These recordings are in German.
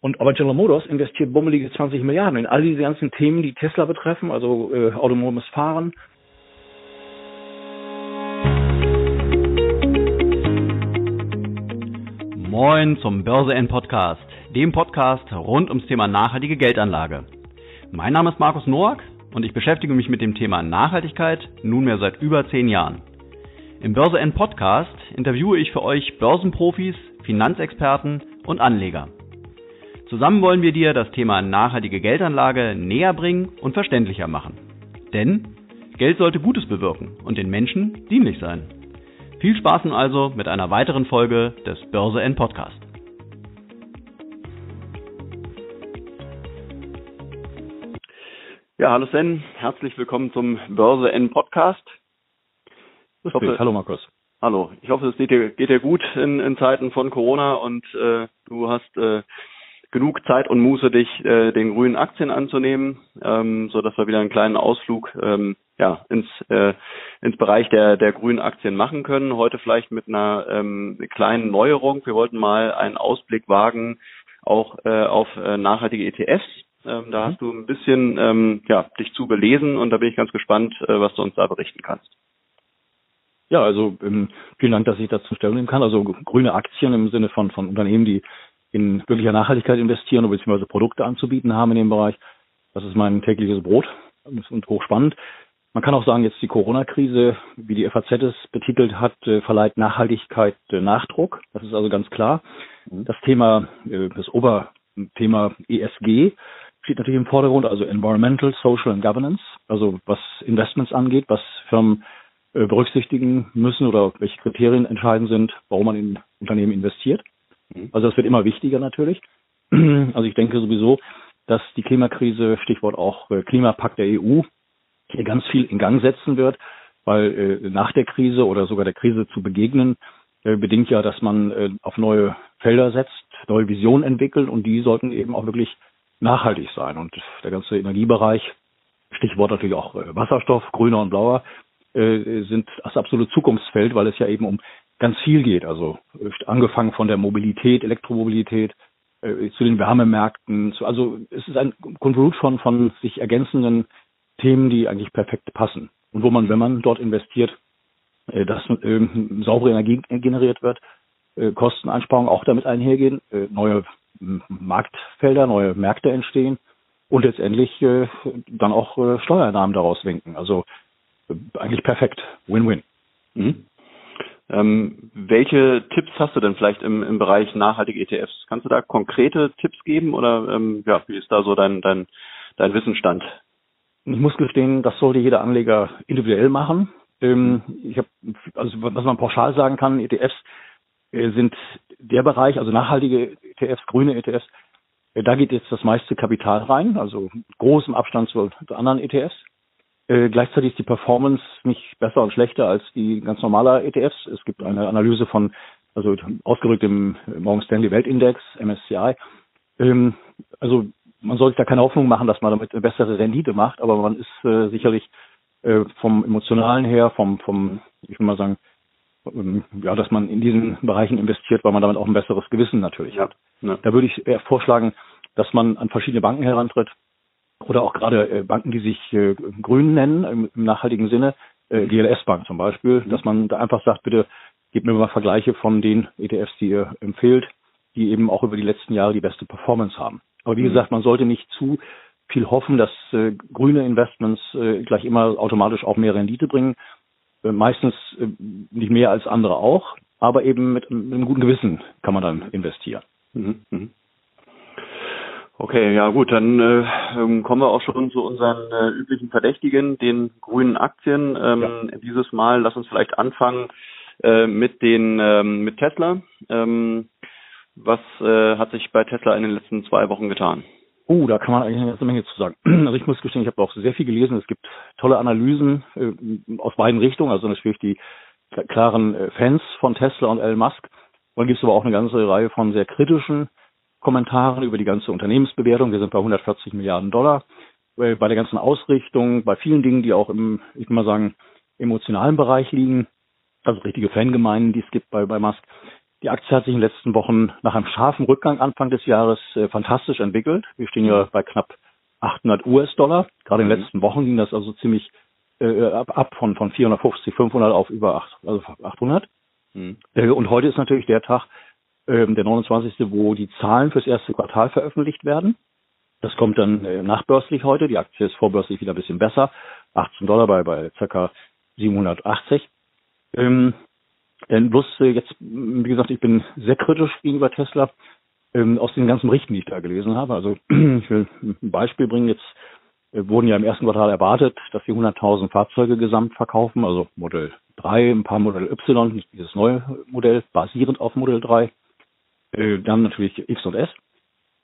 Und aber General Motors investiert bummelige 20 Milliarden in all diese ganzen Themen, die Tesla betreffen, also äh, autonomes Fahren. Moin zum Börse N Podcast, dem Podcast rund ums Thema nachhaltige Geldanlage. Mein Name ist Markus Noack und ich beschäftige mich mit dem Thema Nachhaltigkeit nunmehr seit über zehn Jahren. Im Börse N Podcast interviewe ich für euch Börsenprofis, Finanzexperten und Anleger. Zusammen wollen wir dir das Thema nachhaltige Geldanlage näher bringen und verständlicher machen. Denn Geld sollte Gutes bewirken und den Menschen dienlich sein. Viel Spaß nun also mit einer weiteren Folge des Börse N Podcast. Ja, hallo Sven, herzlich willkommen zum Börse N Podcast. Ich hoffe, hallo Markus. Hallo, ich hoffe, es geht dir, geht dir gut in, in Zeiten von Corona und äh, du hast äh, genug Zeit und Muße, dich äh, den grünen Aktien anzunehmen, ähm, so dass wir wieder einen kleinen Ausflug ähm, ja, ins, äh, ins Bereich der, der grünen Aktien machen können. Heute vielleicht mit einer ähm, kleinen Neuerung. Wir wollten mal einen Ausblick wagen, auch äh, auf äh, nachhaltige ETFs. Ähm, da mhm. hast du ein bisschen ähm, ja, dich zu belesen und da bin ich ganz gespannt, äh, was du uns da berichten kannst. Ja, also ähm, vielen Dank, dass ich dazu Stellung nehmen kann. Also grüne Aktien im Sinne von, von Unternehmen, die in wirklicher Nachhaltigkeit investieren oder beziehungsweise Produkte anzubieten haben in dem Bereich. Das ist mein tägliches Brot und hochspannend. Man kann auch sagen, jetzt die Corona-Krise, wie die FAZ es betitelt hat, äh, verleiht Nachhaltigkeit äh, Nachdruck. Das ist also ganz klar. Mhm. Das Thema, äh, das Oberthema ESG steht natürlich im Vordergrund, also Environmental, Social and Governance, also was Investments angeht, was Firmen berücksichtigen müssen oder welche Kriterien entscheidend sind, warum man in Unternehmen investiert. Mhm. Also das wird immer wichtiger natürlich. Also ich denke sowieso, dass die Klimakrise, Stichwort auch äh, Klimapakt der EU, hier ganz viel in Gang setzen wird, weil äh, nach der Krise oder sogar der Krise zu begegnen, äh, bedingt ja, dass man auf neue Felder setzt, neue Visionen entwickelt und die sollten eben auch wirklich nachhaltig sein. Und der ganze Energiebereich, Stichwort natürlich auch Wasserstoff, grüner und blauer, sind das absolute Zukunftsfeld, weil es ja eben um ganz viel geht. Also angefangen von der Mobilität, Elektromobilität, äh, zu den Wärmemärkten. Zu, also es ist ein Konvolut von, von sich ergänzenden Themen, die eigentlich perfekt passen. Und wo man, wenn man dort investiert, äh, dass äh, saubere Energie generiert wird, äh, Kosteneinsparungen auch damit einhergehen, äh, neue Marktfelder, neue Märkte entstehen und letztendlich äh, dann auch äh, Steuernahmen daraus winken. Also eigentlich perfekt. Win-win. Mhm. Ähm, welche Tipps hast du denn vielleicht im, im Bereich nachhaltige ETFs? Kannst du da konkrete Tipps geben oder ähm, ja, wie ist da so dein, dein, dein Wissensstand? Ich muss gestehen, das sollte jeder Anleger individuell machen. Ähm, ich habe, also was man pauschal sagen kann, ETFs äh, sind der Bereich, also nachhaltige ETFs, grüne ETFs, äh, da geht jetzt das meiste Kapital rein, also großem Abstand zu, zu anderen ETFs. Äh, gleichzeitig ist die Performance nicht besser und schlechter als die ganz normale ETFs. Es gibt eine Analyse von, also ausgedrückt im Morgan Stanley Weltindex, MSCI. Ähm, also man sollte da keine Hoffnung machen, dass man damit eine bessere Rendite macht, aber man ist äh, sicherlich äh, vom emotionalen her, vom, vom, ich will mal sagen, ähm, ja, dass man in diesen Bereichen investiert, weil man damit auch ein besseres Gewissen natürlich ja. hat. Ja. Da würde ich eher vorschlagen, dass man an verschiedene Banken herantritt, oder auch gerade äh, Banken, die sich äh, grün nennen, im, im nachhaltigen Sinne, äh, GLS Bank zum Beispiel, mhm. dass man da einfach sagt, bitte gebt mir mal Vergleiche von den ETFs, die ihr empfehlt, die eben auch über die letzten Jahre die beste Performance haben. Aber wie mhm. gesagt, man sollte nicht zu viel hoffen, dass äh, grüne Investments äh, gleich immer automatisch auch mehr Rendite bringen. Äh, meistens äh, nicht mehr als andere auch, aber eben mit, mit einem guten Gewissen kann man dann investieren. Mhm. Mhm. Okay, ja gut, dann äh, ähm, kommen wir auch schon zu unseren äh, üblichen Verdächtigen, den grünen Aktien. Ähm, ja. Dieses Mal lass uns vielleicht anfangen äh, mit den ähm, mit Tesla. Ähm, was äh, hat sich bei Tesla in den letzten zwei Wochen getan? Oh, da kann man eigentlich eine ganze Menge zu sagen. Also ich muss gestehen, ich habe auch sehr viel gelesen. Es gibt tolle Analysen äh, aus beiden Richtungen, also natürlich die klaren äh, Fans von Tesla und Elon Musk. Und dann gibt es aber auch eine ganze Reihe von sehr kritischen Kommentaren über die ganze Unternehmensbewertung. Wir sind bei 140 Milliarden Dollar. Bei der ganzen Ausrichtung, bei vielen Dingen, die auch im, ich will mal sagen, emotionalen Bereich liegen, also richtige Fangemeinden, die es gibt bei, bei Musk, Die Aktie hat sich in den letzten Wochen nach einem scharfen Rückgang Anfang des Jahres äh, fantastisch entwickelt. Wir stehen ja bei knapp 800 US-Dollar. Gerade in den mhm. letzten Wochen ging das also ziemlich äh, ab, ab von, von 450, 500 auf über 8, also 800. Mhm. Äh, und heute ist natürlich der Tag, äh, der 29., wo die Zahlen fürs erste Quartal veröffentlicht werden. Das kommt dann äh, nachbörslich heute. Die Aktie ist vorbörslich wieder ein bisschen besser. 18 Dollar bei, bei ca. 780. Ähm, denn bloß äh, jetzt, wie gesagt, ich bin sehr kritisch gegenüber Tesla ähm, aus den ganzen Berichten, die ich da gelesen habe. Also ich will ein Beispiel bringen. Jetzt äh, wurden ja im ersten Quartal erwartet, dass wir 100.000 Fahrzeuge gesamt verkaufen, also Modell 3, ein paar Modell Y, dieses neue Modell, basierend auf Modell 3. Äh, dann natürlich X und S.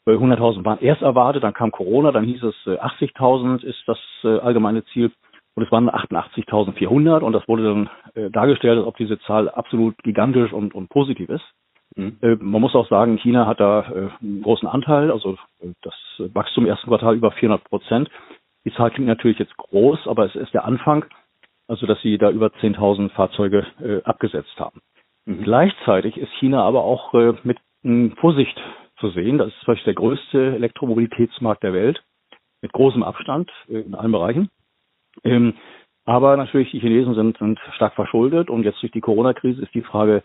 100.000 waren erst erwartet, dann kam Corona, dann hieß es 80.000 ist das allgemeine Ziel. Und es waren 88.400 und das wurde dann äh, dargestellt, als ob diese Zahl absolut gigantisch und, und positiv ist. Mhm. Äh, man muss auch sagen, China hat da äh, einen großen Anteil, also äh, das Wachstum im ersten Quartal über 400 Prozent. Die Zahl klingt natürlich jetzt groß, aber es ist der Anfang, also dass sie da über 10.000 Fahrzeuge äh, abgesetzt haben. Mhm. Gleichzeitig ist China aber auch äh, mit Vorsicht zu sehen. Das ist vielleicht der größte Elektromobilitätsmarkt der Welt mit großem Abstand in allen Bereichen. Ähm, aber natürlich, die Chinesen sind, sind stark verschuldet und jetzt durch die Corona-Krise ist die Frage,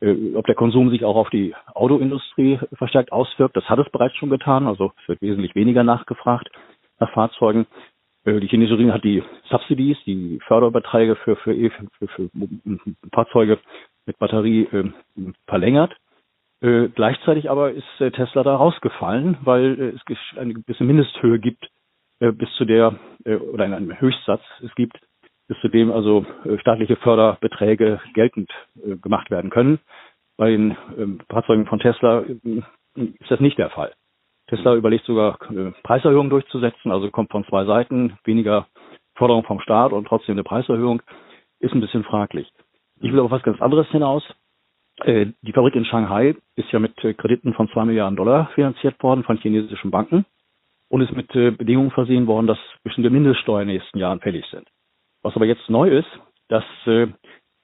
äh, ob der Konsum sich auch auf die Autoindustrie verstärkt auswirkt. Das hat es bereits schon getan, also es wird wesentlich weniger nachgefragt nach Fahrzeugen. Äh, die chinesische Regierung hat die Subsidies, die Förderbeträge für, für, e, für, für Fahrzeuge mit Batterie äh, verlängert. Äh, gleichzeitig aber ist äh, Tesla da rausgefallen, weil äh, es eine gewisse Mindesthöhe gibt äh, bis zu der, äh, oder in einem Höchstsatz es gibt, bis zu dem also äh, staatliche Förderbeträge geltend gemacht werden können. Bei den ähm, Fahrzeugen von Tesla ist das nicht der Fall. Tesla überlegt sogar Preiserhöhungen durchzusetzen, also kommt von zwei Seiten, weniger Forderung vom Staat und trotzdem eine Preiserhöhung, ist ein bisschen fraglich. Ich will aber was ganz anderes hinaus. Die Fabrik in Shanghai ist ja mit Krediten von zwei Milliarden Dollar finanziert worden von chinesischen Banken und ist mit äh, Bedingungen versehen worden, dass bestimmte Mindeststeuern in den nächsten Jahren fällig sind. Was aber jetzt neu ist, dass äh,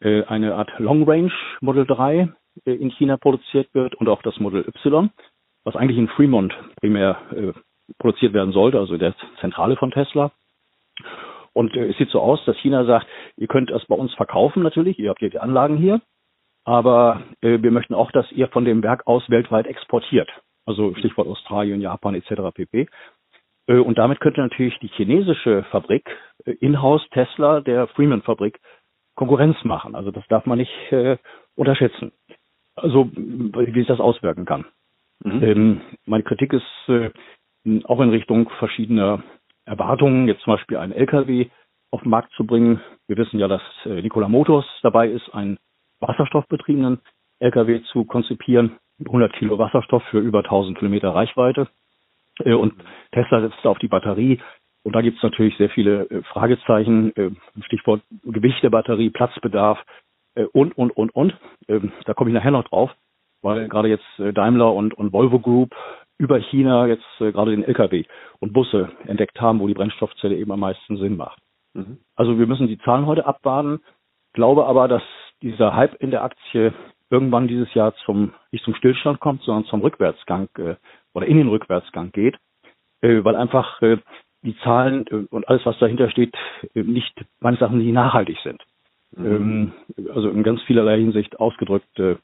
äh eine Art Long Range Model 3 äh, in China produziert wird und auch das Model Y, was eigentlich in Fremont primär äh, produziert werden sollte, also der Zentrale von Tesla. Und äh, es sieht so aus, dass China sagt, ihr könnt es bei uns verkaufen natürlich, ihr habt ja die Anlagen hier, aber äh, wir möchten auch, dass ihr von dem Werk aus weltweit exportiert. Also Stichwort Australien, Japan etc. pp. Äh, und damit könnte natürlich die chinesische Fabrik, äh, Inhouse Tesla, der Freeman-Fabrik, Konkurrenz machen. Also das darf man nicht äh, unterschätzen. Also wie sich das auswirken kann. Mhm. Ähm, meine Kritik ist äh, auch in Richtung verschiedener Erwartungen, jetzt zum Beispiel einen LKW auf den Markt zu bringen. Wir wissen ja, dass äh, Nikola Motors dabei ist, einen wasserstoffbetriebenen LKW zu konzipieren. 100 Kilo Wasserstoff für über 1000 Kilometer Reichweite. Äh, und Tesla setzt auf die Batterie. Und da gibt es natürlich sehr viele äh, Fragezeichen, äh, Stichwort Gewicht der Batterie, Platzbedarf und, und, und, und. Ähm, da komme ich nachher noch drauf, weil gerade jetzt Daimler und, und Volvo Group über China jetzt gerade den Lkw und Busse entdeckt haben, wo die Brennstoffzelle eben am meisten Sinn macht. Mhm. Also wir müssen die Zahlen heute abwarten, glaube aber, dass dieser Hype in der Aktie irgendwann dieses Jahr zum nicht zum Stillstand kommt, sondern zum Rückwärtsgang äh, oder in den Rückwärtsgang geht, äh, weil einfach äh, die Zahlen äh, und alles, was dahinter steht, äh, nicht meines Erachtens nicht nachhaltig sind. Mhm. Ähm, also in ganz vielerlei Hinsicht ausgedrückt äh,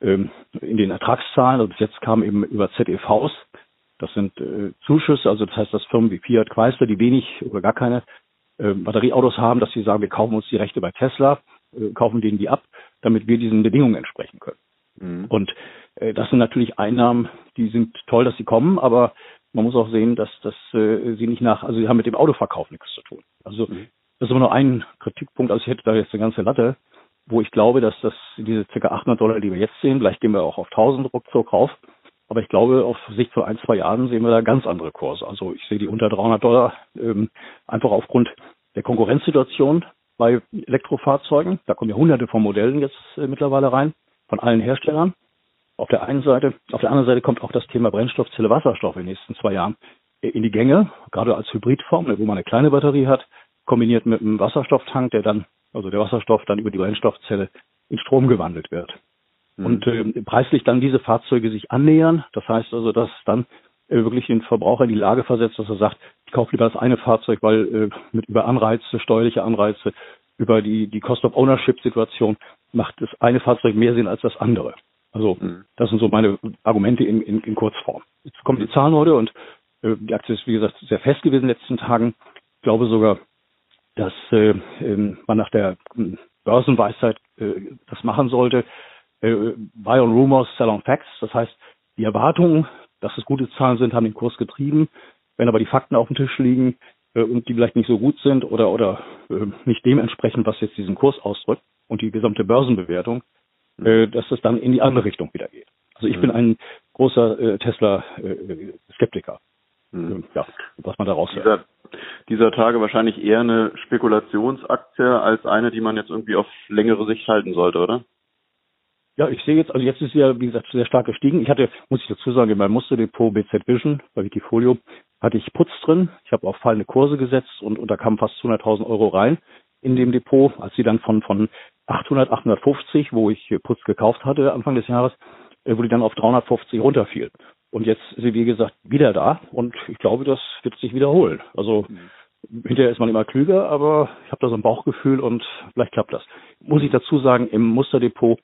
ähm, in den Ertragszahlen. Also bis jetzt kam eben über ZEVs. Das sind äh, Zuschüsse, also das heißt, dass Firmen wie Fiat Chrysler, die wenig oder gar keine äh, Batterieautos haben, dass sie sagen, wir kaufen uns die Rechte bei Tesla, äh, kaufen denen die ab damit wir diesen Bedingungen entsprechen können. Mhm. Und äh, das sind natürlich Einnahmen, die sind toll, dass sie kommen, aber man muss auch sehen, dass, dass äh, sie nicht nach, also sie haben mit dem Autoverkauf nichts zu tun. Also mhm. das ist immer nur ein Kritikpunkt, also ich hätte da jetzt eine ganze Latte, wo ich glaube, dass das diese ca. 800 Dollar, die wir jetzt sehen, vielleicht gehen wir auch auf 1000 ruckzuck rauf, aber ich glaube, auf Sicht von ein, zwei Jahren sehen wir da ganz andere Kurse. Also ich sehe die unter 300 Dollar ähm, einfach aufgrund der Konkurrenzsituation bei Elektrofahrzeugen. Da kommen ja hunderte von Modellen jetzt äh, mittlerweile rein, von allen Herstellern. Auf der einen Seite. Auf der anderen Seite kommt auch das Thema Brennstoffzelle Wasserstoff in den nächsten zwei Jahren äh, in die Gänge, gerade als Hybridform, wo man eine kleine Batterie hat, kombiniert mit einem Wasserstofftank, der dann, also der Wasserstoff dann über die Brennstoffzelle in Strom gewandelt wird. mhm. und äh, preislich dann diese Fahrzeuge sich annähern. Das heißt also, dass dann äh, wirklich den Verbraucher in die Lage versetzt, dass er sagt, kaufe lieber das eine Fahrzeug, weil äh, mit über Anreize, steuerliche Anreize, über die, die Cost of Ownership Situation macht das eine Fahrzeug mehr Sinn als das andere. Also mhm. das sind so meine Argumente in, in, in Kurzform. Jetzt kommen die Zahlen heute und äh, die Aktie ist wie gesagt sehr fest gewesen in den letzten Tagen. Ich glaube sogar, dass äh, äh, man nach der hm, Börsenweisheit äh, das machen sollte. Äh, buy on rumors, sell on facts. Das heißt, die Erwartungen, dass es gute Zahlen sind, haben den Kurs getrieben. Wenn aber die Fakten auf dem Tisch liegen äh, und die vielleicht nicht so gut sind oder oder äh, nicht dementsprechend, was jetzt diesen Kurs ausdrückt und die gesamte Börsenbewertung, mhm. äh, dass es dann in die andere Richtung wieder geht. Also ich mhm. bin ein großer äh, Tesla-Skeptiker. Äh, mhm. Ja, was man daraus dieser, dieser Tage wahrscheinlich eher eine Spekulationsaktie als eine, die man jetzt irgendwie auf längere Sicht halten sollte, oder? Ja, ich sehe jetzt, also jetzt ist sie ja, wie gesagt, sehr stark gestiegen. Ich hatte, muss ich dazu sagen, in meinem Musterdepot BZ Vision bei Wikifolio hatte ich Putz drin. Ich habe auf fallende Kurse gesetzt und, und da kamen fast 200.000 Euro rein in dem Depot. Als sie dann von, von 800, 850, wo ich Putz gekauft hatte Anfang des Jahres, äh, wo die dann auf 350 runterfiel. Und jetzt ist sie, wie gesagt, wieder da und ich glaube, das wird sich wiederholen. Also mhm. hinterher ist man immer klüger, aber ich habe da so ein Bauchgefühl und vielleicht klappt das. Muss ich dazu sagen, im Musterdepot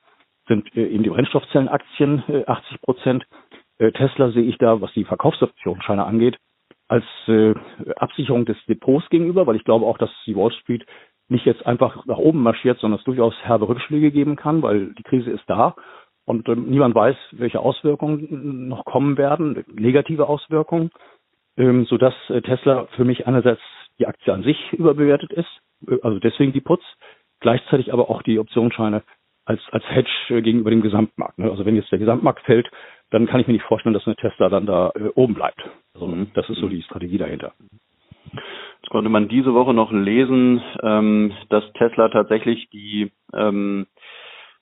sind äh, eben die Brennstoffzellenaktien äh, 80 Prozent. Äh, Tesla sehe ich da, was die Verkaufsoptionsscheine angeht, als äh, Absicherung des Depots gegenüber, weil ich glaube auch, dass die Wall Street nicht jetzt einfach nach oben marschiert, sondern es durchaus herbe Rückschläge geben kann, weil die Krise ist da und äh, niemand weiß, welche Auswirkungen noch kommen werden, negative Auswirkungen, ähm, sodass äh, Tesla für mich einerseits die Aktie an sich überbewertet ist, äh, also deswegen die Putz, gleichzeitig aber auch die Optionsscheine als, als Hedge äh, gegenüber dem Gesamtmarkt. Ne? Also wenn jetzt der Gesamtmarkt fällt, dann kann ich mir nicht vorstellen, dass eine Tesla dann da äh, oben bleibt. Also das ist so die Strategie dahinter. Jetzt konnte man diese Woche noch lesen, ähm, dass Tesla tatsächlich die ähm,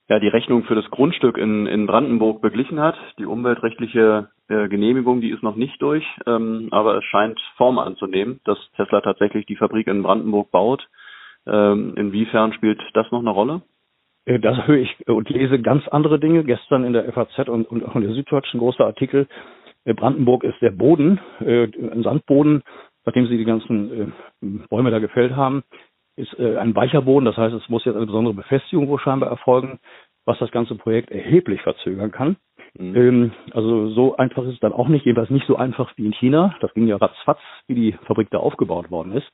ja, die Rechnung für das Grundstück in, in Brandenburg beglichen hat. Die umweltrechtliche äh, Genehmigung, die ist noch nicht durch, ähm, aber es scheint Form anzunehmen, dass Tesla tatsächlich die Fabrik in Brandenburg baut. Ähm, inwiefern spielt das noch eine Rolle? Äh, da höre ich und lese ganz andere Dinge. Gestern in der FAZ und, und auch in der Süddeutschen großer Artikel. Äh, Brandenburg ist der Boden, äh, ein Sandboden, nachdem sie die ganzen äh, Bäume da gefällt haben, ist äh, ein weicher Boden. Das heißt, es muss jetzt eine besondere Befestigung wohl scheinbar erfolgen, was das ganze Projekt erheblich verzögern kann. Mhm. Ähm, also so einfach ist es dann auch nicht, jedenfalls nicht so einfach wie in China. Das ging ja ratzfatz, wie die Fabrik da aufgebaut worden ist.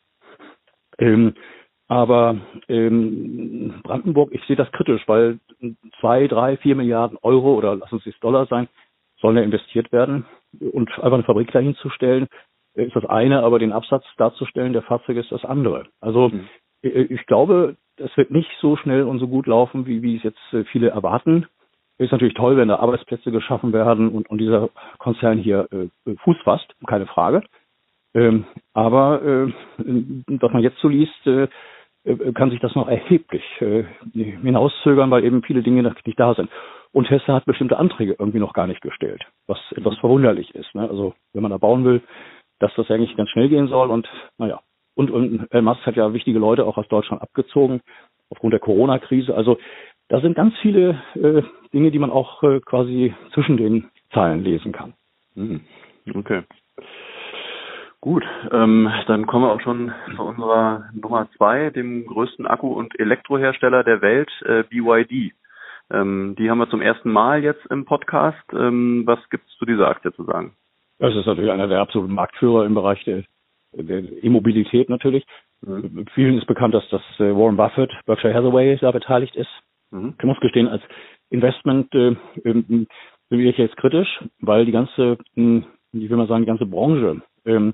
Aber ähm, Brandenburg, ich sehe das kritisch, weil zwei, drei, vier Milliarden Euro oder lassen Sie es Dollar sein, sollen ja investiert werden. Und einfach eine Fabrik dahin zu stellen, ist das eine, aber den Absatz darzustellen der Fahrzeuge ist das andere. Also mhm. ich glaube, das wird nicht so schnell und so gut laufen, wie, wie es jetzt äh, viele erwarten. Ist natürlich toll, wenn da Arbeitsplätze geschaffen werden und, und dieser Konzern hier äh, Fuß fasst, keine Frage. Ähm, aber äh, was man jetzt so liest, äh, äh, kann sich das noch erheblich äh, hinauszögern, weil eben viele Dinge nicht da sind. Und Tesla hat bestimmte Anträge irgendwie noch gar nicht gestellt, was etwas verwunderlich ist. Ne? Also wenn man da bauen will, dass das eigentlich ganz schnell gehen soll und naja. Und, und Elon Musk hat ja wichtige Leute auch aus Deutschland abgezogen aufgrund der Corona-Krise. Also da sind ganz viele äh, Dinge, die man auch äh, quasi zwischen den Zeilen lesen kann. Mhm. Okay. Gut, ähm, dann kommen wir auch schon zu unserer Nummer zwei, dem größten Akku- und Elektrohersteller der Welt, äh, BYD. Ähm, die haben wir zum ersten Mal jetzt im Podcast. Ähm, was gibt es zu dieser Aktie zu sagen? Das ist natürlich einer der absoluten Marktführer im Bereich der, der E-Mobilität natürlich. Mhm. Vielen ist bekannt, dass das äh, Warren Buffett, Berkshire Hathaway da beteiligt ist. Mhm. Ich muss gestehen, als Investment äh, bin ich jetzt kritisch, weil die ganze, hm, wie will man sagen, die ganze Branche ähm,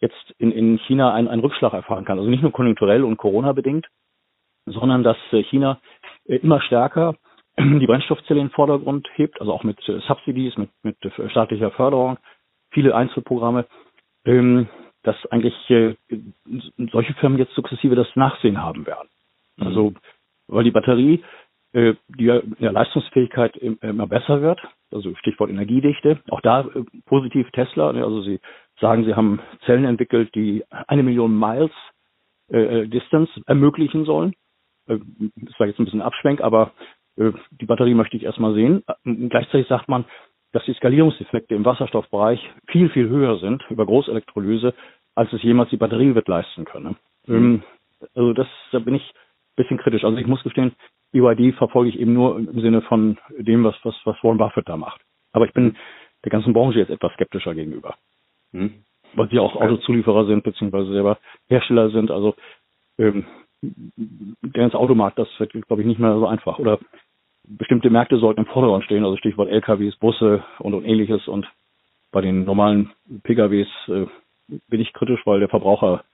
jetzt in, in China einen, einen Rückschlag erfahren kann. Also nicht nur konjunkturell und Corona bedingt, sondern dass äh, China äh, immer stärker die Brennstoffzelle in den Vordergrund hebt, also auch mit äh, Subsidies, mit, mit staatlicher Förderung, viele Einzelprogramme, ähm, dass eigentlich solche Firmen jetzt sukzessive das Nachsehen haben werden. Mhm. Also weil die Batterie, die ja in der Leistungsfähigkeit immer besser wird, also Stichwort Energiedichte, auch da positiv Tesla, ne, also sie sagen, sie haben Zellen entwickelt, die eine Million Miles äh, äh Distance ermöglichen sollen. Äh, das war jetzt ein bisschen Abschwenk, aber äh, die Batterie möchte ich erstmal sehen. Äh, gleichzeitig sagt man, dass die Skalierungseffekte im Wasserstoffbereich viel, viel höher sind über Großelektrolyse, als es jemals die Batterie wird leisten können. Ähm, also das, da bin ich ein bisschen kritisch. Also ich muss gestehen, BYD verfolge ich eben nur im Sinne von dem, was, was, was Warren Buffett da macht. Aber ich bin der ganzen Branche jetzt etwas skeptischer gegenüber. Mhm. Weil sie auch Autozulieferer sind, beziehungsweise selber Hersteller sind. Also ähm, der ganze Automarkt, das wird, glaube ich, nicht mehr so einfach. Oder bestimmte Märkte sollten im Vordergrund stehen, also Stichwort LKWs, Busse und, und ähnliches. Und bei den normalen PKWs äh, bin ich kritisch, weil der Verbraucher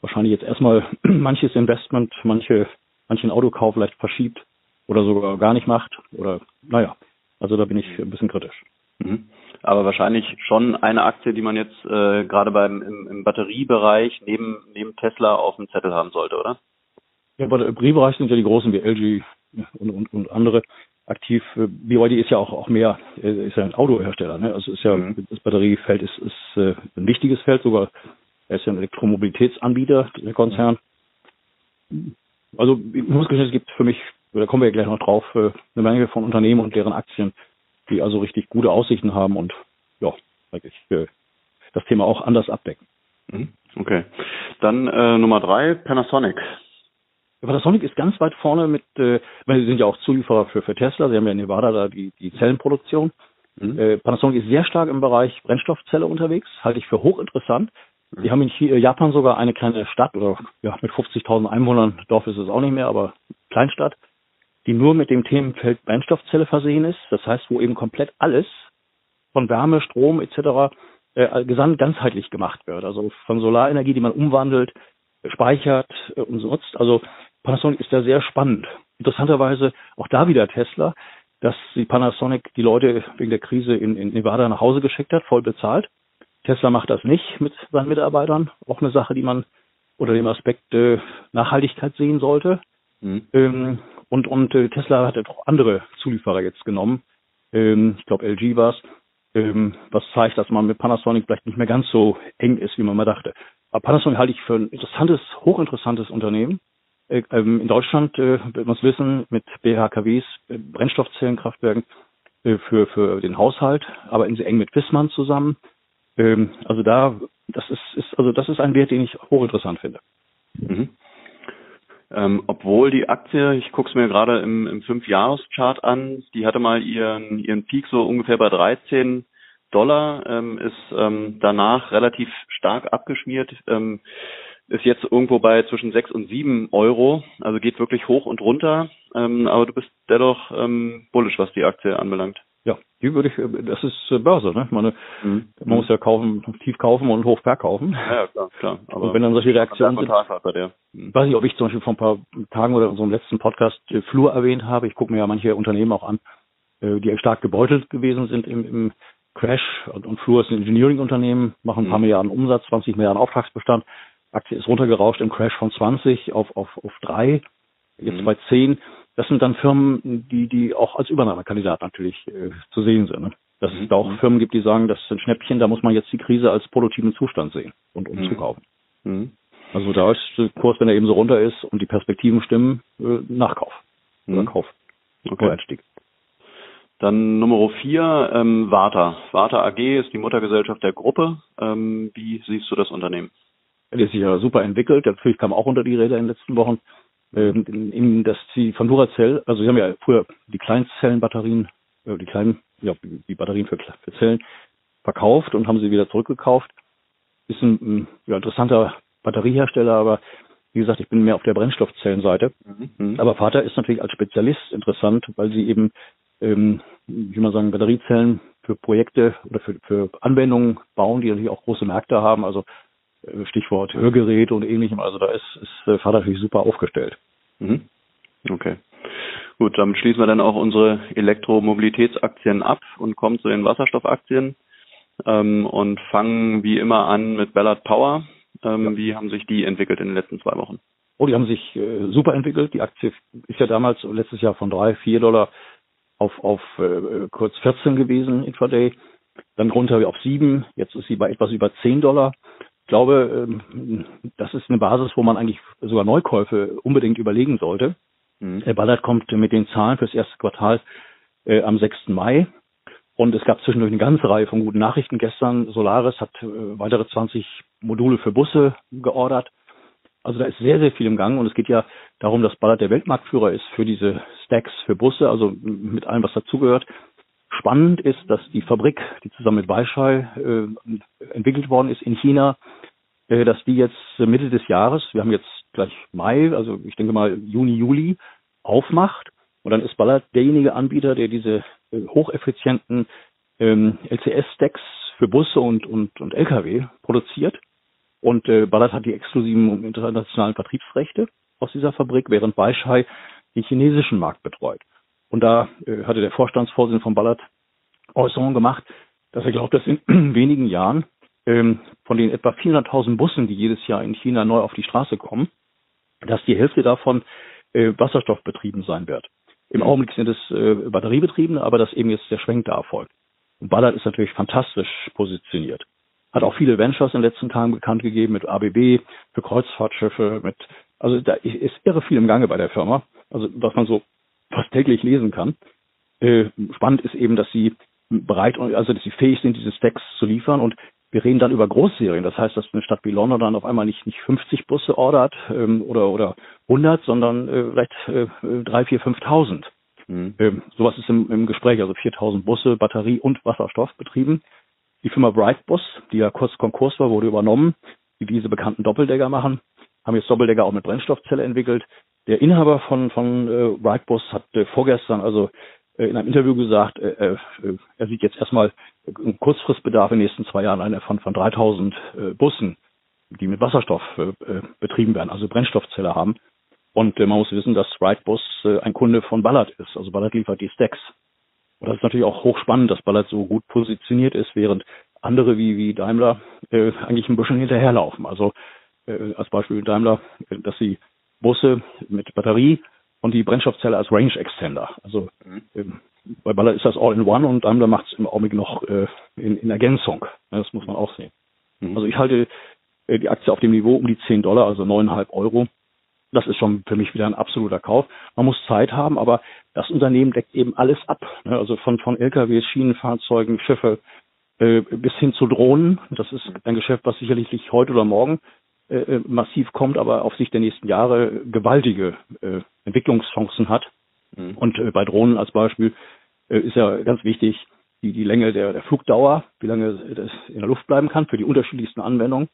wahrscheinlich jetzt erstmal manches Investment, manche, manchen Autokauf vielleicht verschiebt oder sogar gar nicht macht. Oder naja, also da bin ich ein bisschen kritisch. Mhm. Aber wahrscheinlich schon eine Aktie, die man jetzt äh, gerade beim im, im Batteriebereich neben neben Tesla auf dem Zettel haben sollte, oder? Ja, der Batteriebereich sind ja die großen wie LG und, und, und andere aktiv. BYD ist ja auch, auch mehr, äh, ist ja ein Autohersteller. Ne? Also ist ja mhm. das Batteriefeld ist, ist äh, ein wichtiges Feld, sogar er ist ja ein Elektromobilitätsanbieter, der Konzern. Also ich muss gestehen, es gibt für mich, da kommen wir ja gleich noch drauf, äh, eine Menge von Unternehmen und deren Aktien, die also richtig gute Aussichten haben und ja, eigentlich äh, das Thema auch anders abdecken. Mhm. Okay. Dann äh, Nummer drei, Panasonic. Panasonic ist ganz weit vorne mit, äh, weil sie sind ja auch Zulieferer für, für Tesla, sie haben ja in Nevada da die, die Zellenproduktion. Mhm. Äh, Panasonic ist sehr stark im Bereich Brennstoffzelle unterwegs, halte ich für hochinteressant. Mhm. Die haben in Japan sogar eine kleine Stadt oder ja mit 50.000 Einwohnern, Dorf ist es auch nicht mehr, aber Kleinstadt, die nur mit dem Themenfeld Brennstoffzelle versehen ist. Das heißt, wo eben komplett alles von Wärme, Strom etc. Äh, ganzheitlich gemacht wird. Also von Solarenergie, die man umwandelt, speichert äh, und nutzt. Also Panasonic ist da sehr spannend. Interessanterweise auch da wieder Tesla, dass die Panasonic die Leute wegen der Krise in, in Nevada nach Hause geschickt hat, voll bezahlt. Tesla macht das nicht mit seinen Mitarbeitern. Auch eine Sache, die man unter dem Aspekt äh, Nachhaltigkeit sehen sollte. Mhm. Ähm, und und äh, Tesla hat ja auch andere Zulieferer jetzt genommen. Ähm, ich glaube, LG war es. Ähm, was zeigt, dass man mit Panasonic vielleicht nicht mehr ganz so eng ist, wie man mal dachte. Aber Panasonic halte ich für ein interessantes, hochinteressantes Unternehmen. Äh, ähm, in Deutschland äh, wird man es wissen, mit BHKWs, äh, Brennstoffzellenkraftwerken für, für den Haushalt, aber in sehr eng mit Wissmann zusammen. Ähm, also da, das ist, ist, also das ist ein Wert, den ich hochinteressant finde. Mhm. Ähm, obwohl die Aktie, ich gucke es mir gerade im, im Fünf-Jahres-Chart an, die hatte mal ihren, ihren Peak so ungefähr bei 13 Dollar, ähm, ist ähm, danach relativ stark abgeschmiert. Ähm, ist jetzt irgendwo bei zwischen sechs und sieben Euro, also geht wirklich hoch und runter. Ähm, aber du bist dennoch ähm, bullish, was die Aktie anbelangt. Ja, die würde ich, äh, das ist äh, Börse, ne? Ich meine, mhm. man muss ja kaufen, tief kaufen und hoch verkaufen. Ja, klar, klar. Aber und wenn dann solche Reaktionen sind, ja. mhm. weiß ich, ob ich zum Beispiel vor ein paar Tagen oder in unserem letzten Podcast äh, Flur erwähnt habe. Ich gucke mir ja manche Unternehmen auch an, die stark gebeutelt gewesen sind im, im Crash und, und Flur ist ein Engineering-Unternehmen, machen ein paar mhm. Milliarden Umsatz, 20 Milliarden Auftragsbestand. Aktie ist runtergerauscht im Crash von 20 auf, auf, auf 3, jetzt mhm. bei 10. Das sind dann Firmen, die, die auch als Übernahmekandidat natürlich äh, zu sehen sind. Ne? Dass mhm. es da auch Firmen gibt, die sagen, das sind Schnäppchen, da muss man jetzt die Krise als produktiven Zustand sehen und, und mhm. Mhm. Also da ist der Kurs, wenn er eben so runter ist und die Perspektiven stimmen, äh, Nachkauf oder mhm. Kauf. Okay. Einstieg. Dann Nummer vier, ähm, Warta. Warta AG ist die Muttergesellschaft der Gruppe. Ähm, wie siehst du das Unternehmen? Der ist sich ja super entwickelt. Natürlich kam auch unter die Räder in den letzten Wochen. Ähm, dass sie von Duracell, also sie haben ja früher die Kleinzellenbatterien, äh, die kleinen, ja, die Batterien für, für Zellen verkauft und haben sie wieder zurückgekauft. Ist ein, ja, interessanter Batteriehersteller, aber wie gesagt, ich bin mehr auf der Brennstoffzellenseite. Mhm. Aber Vater ist natürlich als Spezialist interessant, weil sie eben, ähm, wie man sagen, Batteriezellen für Projekte oder für, für Anwendungen bauen, die natürlich auch große Märkte haben. Also Stichwort Hörgeräte und ähnlichem. Also da ist, ist äh, Vater natürlich super aufgestellt. Mhm. Okay. Gut, damit schließen wir dann auch unsere Elektromobilitätsaktien ab und kommen zu den Wasserstoffaktien ähm, und fangen wie immer an mit Ballard Power. Ähm, ja. Wie haben sich die entwickelt in den letzten zwei Wochen? Oh, die haben sich äh, super entwickelt. Die Aktie ist ja damals letztes Jahr von drei, vier Dollar auf, auf äh, kurz 14 gewesen intraday, dann runter auf sieben. Jetzt ist sie bei etwas über 10 Dollar glaube, ähm, das ist eine Basis, wo man eigentlich sogar Neukäufe unbedingt überlegen sollte. Mhm. Ballard kommt mit den Zahlen fürs erste Quartal äh, am 6. Mai. Und es gab zwischendurch eine ganze Reihe von guten Nachrichten. Gestern Solaris hat äh, weitere 20 Module für Busse geordert. Also da ist sehr, sehr viel im Gang und es geht ja darum, dass Ballard der Weltmarktführer ist für diese Stacks für Busse, also mit allem, was dazugehört. Spannend ist, dass die Fabrik, die zusammen mit Weichai äh, entwickelt worden ist in China, dass die jetzt Mitte des Jahres, wir haben jetzt gleich Mai, also ich denke mal Juni, Juli, aufmacht. Und dann ist Ballard derjenige Anbieter, der diese äh, hocheffizienten ähm, LCS-Stacks für Busse und, und, und Lkw produziert. Und äh, Ballard hat die exklusiven internationalen Vertriebsrechte aus dieser Fabrik, während Weichai den chinesischen Markt betreut. Und da äh, hatte der Vorstandsvorsitzende von Ballard Äußerungen gemacht, dass er glaubt, dass in wenigen Jahren ähm, von den etwa 400.000 Bussen, die jedes Jahr in China neu auf die Straße kommen, dass die Hälfte davon äh, wasserstoffbetrieben sein wird. Im Augenblick sind es äh, batteriebetriebene, aber dass eben jetzt der Schwenk da erfolgt. Und Ballard ist natürlich fantastisch positioniert. Hat auch viele Ventures in den letzten Tagen bekannt gegeben mit ABB, für Kreuzfahrtschiffe, mit, also da ist irre viel im Gange bei der Firma. Also, was man so fast täglich lesen kann. Äh, spannend ist eben, dass sie bereit, also dass sie fähig sind, diese Stacks zu liefern und wir reden dann über Großserien. Das heißt, dass eine Stadt wie London dann auf einmal nicht, nicht 50 Busse ordert ähm, oder, oder 100, sondern äh, vielleicht äh, 3, 4, 5.000. Mhm. Ähm, sowas ist im, im Gespräch, also 4.000 Busse, Batterie und Wasserstoff betrieben. Die Firma Brightbus, die ja kurz Konkurs war, wurde übernommen, die diese bekannten Doppeldecker machen, haben jetzt Doppeldecker auch mit Brennstoffzelle entwickelt. Der Inhaber von, von äh, Brightbus hat äh, vorgestern also in einem Interview gesagt, äh, äh, er sieht jetzt erstmal einen Kurzfristbedarf in den nächsten zwei Jahren von, von 3000 äh, Bussen, die mit Wasserstoff äh, betrieben werden, also Brennstoffzelle haben. Und äh, man muss wissen, dass äh, ein Kunde von Ballard ist. Also Ballard liefert die Stacks. Und das ist natürlich auch hochspannend, dass Ballard so gut positioniert ist, während andere wie, wie Daimler äh, eigentlich ein bisschen hinterherlaufen. Also äh, als Beispiel Daimler, äh, dass sie Busse mit Batterie und die Brennstoffzelle als Range Extender. Also mhm. Ähm, bei Baller ist das All-in-One und Daimler macht es im Augenblick noch äh, in, in, Ergänzung. Das muss man auch sehen. Mhm. Also ich halte äh, die Aktie auf dem Niveau um die 10 Dollar, also 9,5 Euro. Das ist schon für mich wieder ein absoluter Kauf. Man muss Zeit haben, aber das Unternehmen deckt eben alles ab. Ne? Also von, von LKWs, Schienenfahrzeugen, Schiffe äh, bis hin zu Drohnen. Das ist ein Geschäft, was sicherlich nicht heute oder morgen äh, äh, massiv kommt, aber auf Sicht der nächsten Jahre gewaltige äh, Entwicklungschancen hat. Mhm. Und äh, bei Drohnen als Beispiel äh, ist ja ganz wichtig die, die Länge der, der Flugdauer, wie lange das in der Luft bleiben kann für die unterschiedlichsten Anwendungen,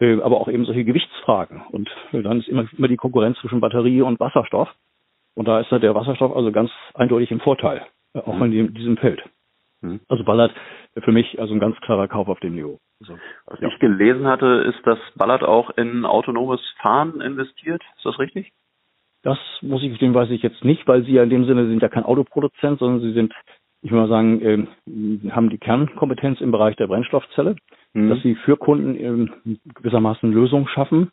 äh, aber auch eben solche Gewichtsfragen. Und äh, dann ist immer, immer die Konkurrenz zwischen Batterie und Wasserstoff. Und da ist da der Wasserstoff also ganz eindeutig im Vorteil, äh, auch mhm. in dem, diesem Feld. Mhm. Also Ballard für mich also ein ganz klarer Kauf auf dem Niveau. Also, Was ja. ich gelesen hatte, ist, dass Ballard auch in autonomes Fahren investiert. Ist das richtig? Das muss ich, dem weiß ich jetzt nicht, weil sie ja in dem Sinne sind ja kein Autoproduzent, sondern sie sind, ich will mal sagen, äh, haben die Kernkompetenz im Bereich der Brennstoffzelle, mhm. dass sie für Kunden äh, gewissermaßen Lösungen schaffen.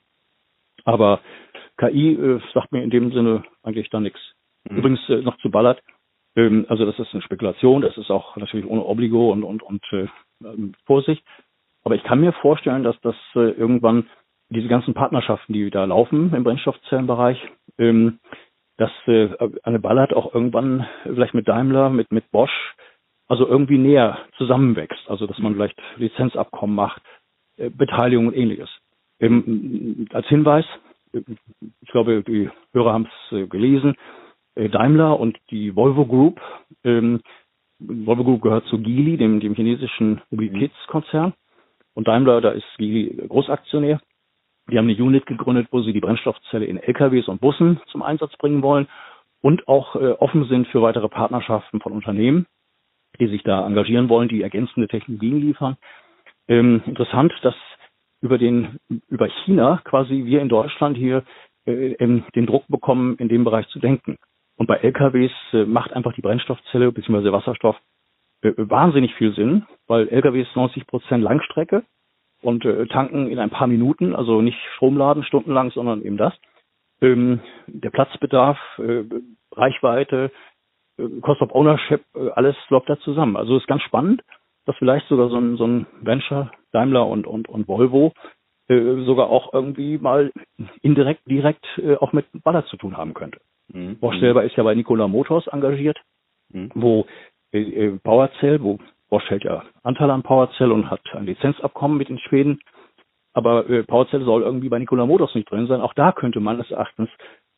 Aber KI äh, sagt mir in dem Sinne eigentlich da nichts. Mhm. Übrigens äh, noch zu Ballard. Ähm, also das ist eine Spekulation, das ist auch natürlich ohne Obligo und, und, und äh, Vorsicht. Aber ich kann mir vorstellen, dass das äh, irgendwann diese ganzen Partnerschaften, die da laufen im Brennstoffzellenbereich, ähm, dass äh, eine Ballard auch irgendwann vielleicht mit Daimler, mit, mit Bosch, also irgendwie näher zusammenwächst. Also dass man vielleicht Lizenzabkommen macht, äh, Beteiligung und ähnliches. Ähm, als Hinweis, ich glaube, die Hörer haben es äh, gelesen, äh, Daimler und die Volvo Group. Ähm, Volvo Group gehört zu Geely, dem, dem chinesischen Mobilitätskonzern. Und Daimler, da ist Geely Großaktionär. Die haben eine Unit gegründet, wo sie die Brennstoffzelle in LKWs und Bussen zum Einsatz bringen wollen und auch äh, offen sind für weitere Partnerschaften von Unternehmen, die sich da engagieren wollen, die ergänzende Technologien liefern. Ähm, interessant, dass über den über China quasi wir in Deutschland hier äh, den Druck bekommen, in dem Bereich zu denken. Und bei LKWs äh, macht einfach die Brennstoffzelle bzw. Wasserstoff äh, wahnsinnig viel Sinn, weil LKWs 90 Prozent Langstrecke und äh, tanken in ein paar Minuten, also nicht Stromladen stundenlang, sondern eben das. Ähm, der Platzbedarf, äh, Reichweite, äh, Cost of Ownership, äh, alles läuft da zusammen. Also ist ganz spannend, dass vielleicht sogar so ein, so ein Venture, Daimler und, und, und Volvo äh, sogar auch irgendwie mal indirekt, direkt äh, auch mit Baller zu tun haben könnte. Mhm. Bosch selber ist ja bei Nikola Motors engagiert, mhm. wo äh, äh, PowerCell, wo Bosch hält ja Anteil an PowerCell und hat ein Lizenzabkommen mit den Schweden. Aber äh, PowerCell soll irgendwie bei Nikola Motors nicht drin sein. Auch da könnte meines Erachtens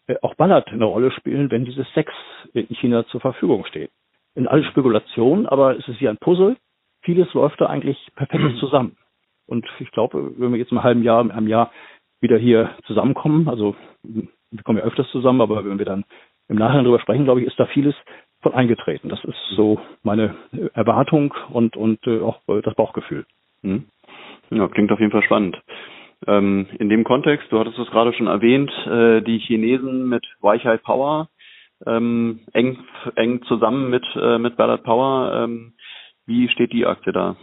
äh, auch Ballard eine Rolle spielen, wenn dieses Sex in China zur Verfügung steht. In alle Spekulationen, aber es ist ja ein Puzzle. Vieles läuft da eigentlich perfekt zusammen. Und ich glaube, wenn wir jetzt im halben Jahr, einem Jahr wieder hier zusammenkommen, also wir kommen ja öfters zusammen, aber wenn wir dann im Nachhinein darüber sprechen, glaube ich, ist da vieles von eingetreten. Das ist so meine Erwartung und, und äh, auch äh, das Bauchgefühl. Hm. Ja, klingt auf jeden Fall spannend. Ähm, in dem Kontext, du hattest es gerade schon erwähnt, äh, die Chinesen mit Weichai Power ähm, eng, eng zusammen mit, äh, mit Ballard Power. Ähm, wie steht die Aktie da?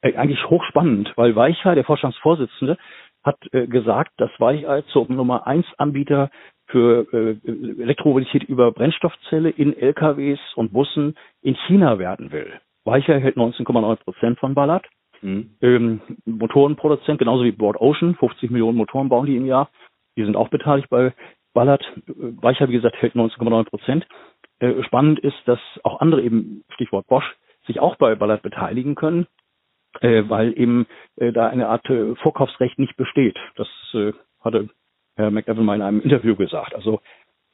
Eigentlich hochspannend, weil Weichai, der Vorstandsvorsitzende, hat äh, gesagt, dass Weichai zum Nummer eins Anbieter für äh, Elektromobilität über Brennstoffzelle in LKWs und Bussen in China werden will. Weichai hält 19,9 Prozent von Ballard. Mhm. Ähm, Motorenproduzent, genauso wie Broad Ocean, 50 Millionen Motoren bauen die im Jahr. Die sind auch beteiligt bei Ballard. Weichai, wie gesagt, hält 19,9 Prozent. Äh, spannend ist, dass auch andere eben, Stichwort Bosch, sich auch bei Ballard beteiligen können äh, weil eben äh, da eine Art äh, Vorkaufsrecht nicht besteht. Das äh, hatte Herr McEwan mal in einem Interview gesagt. Also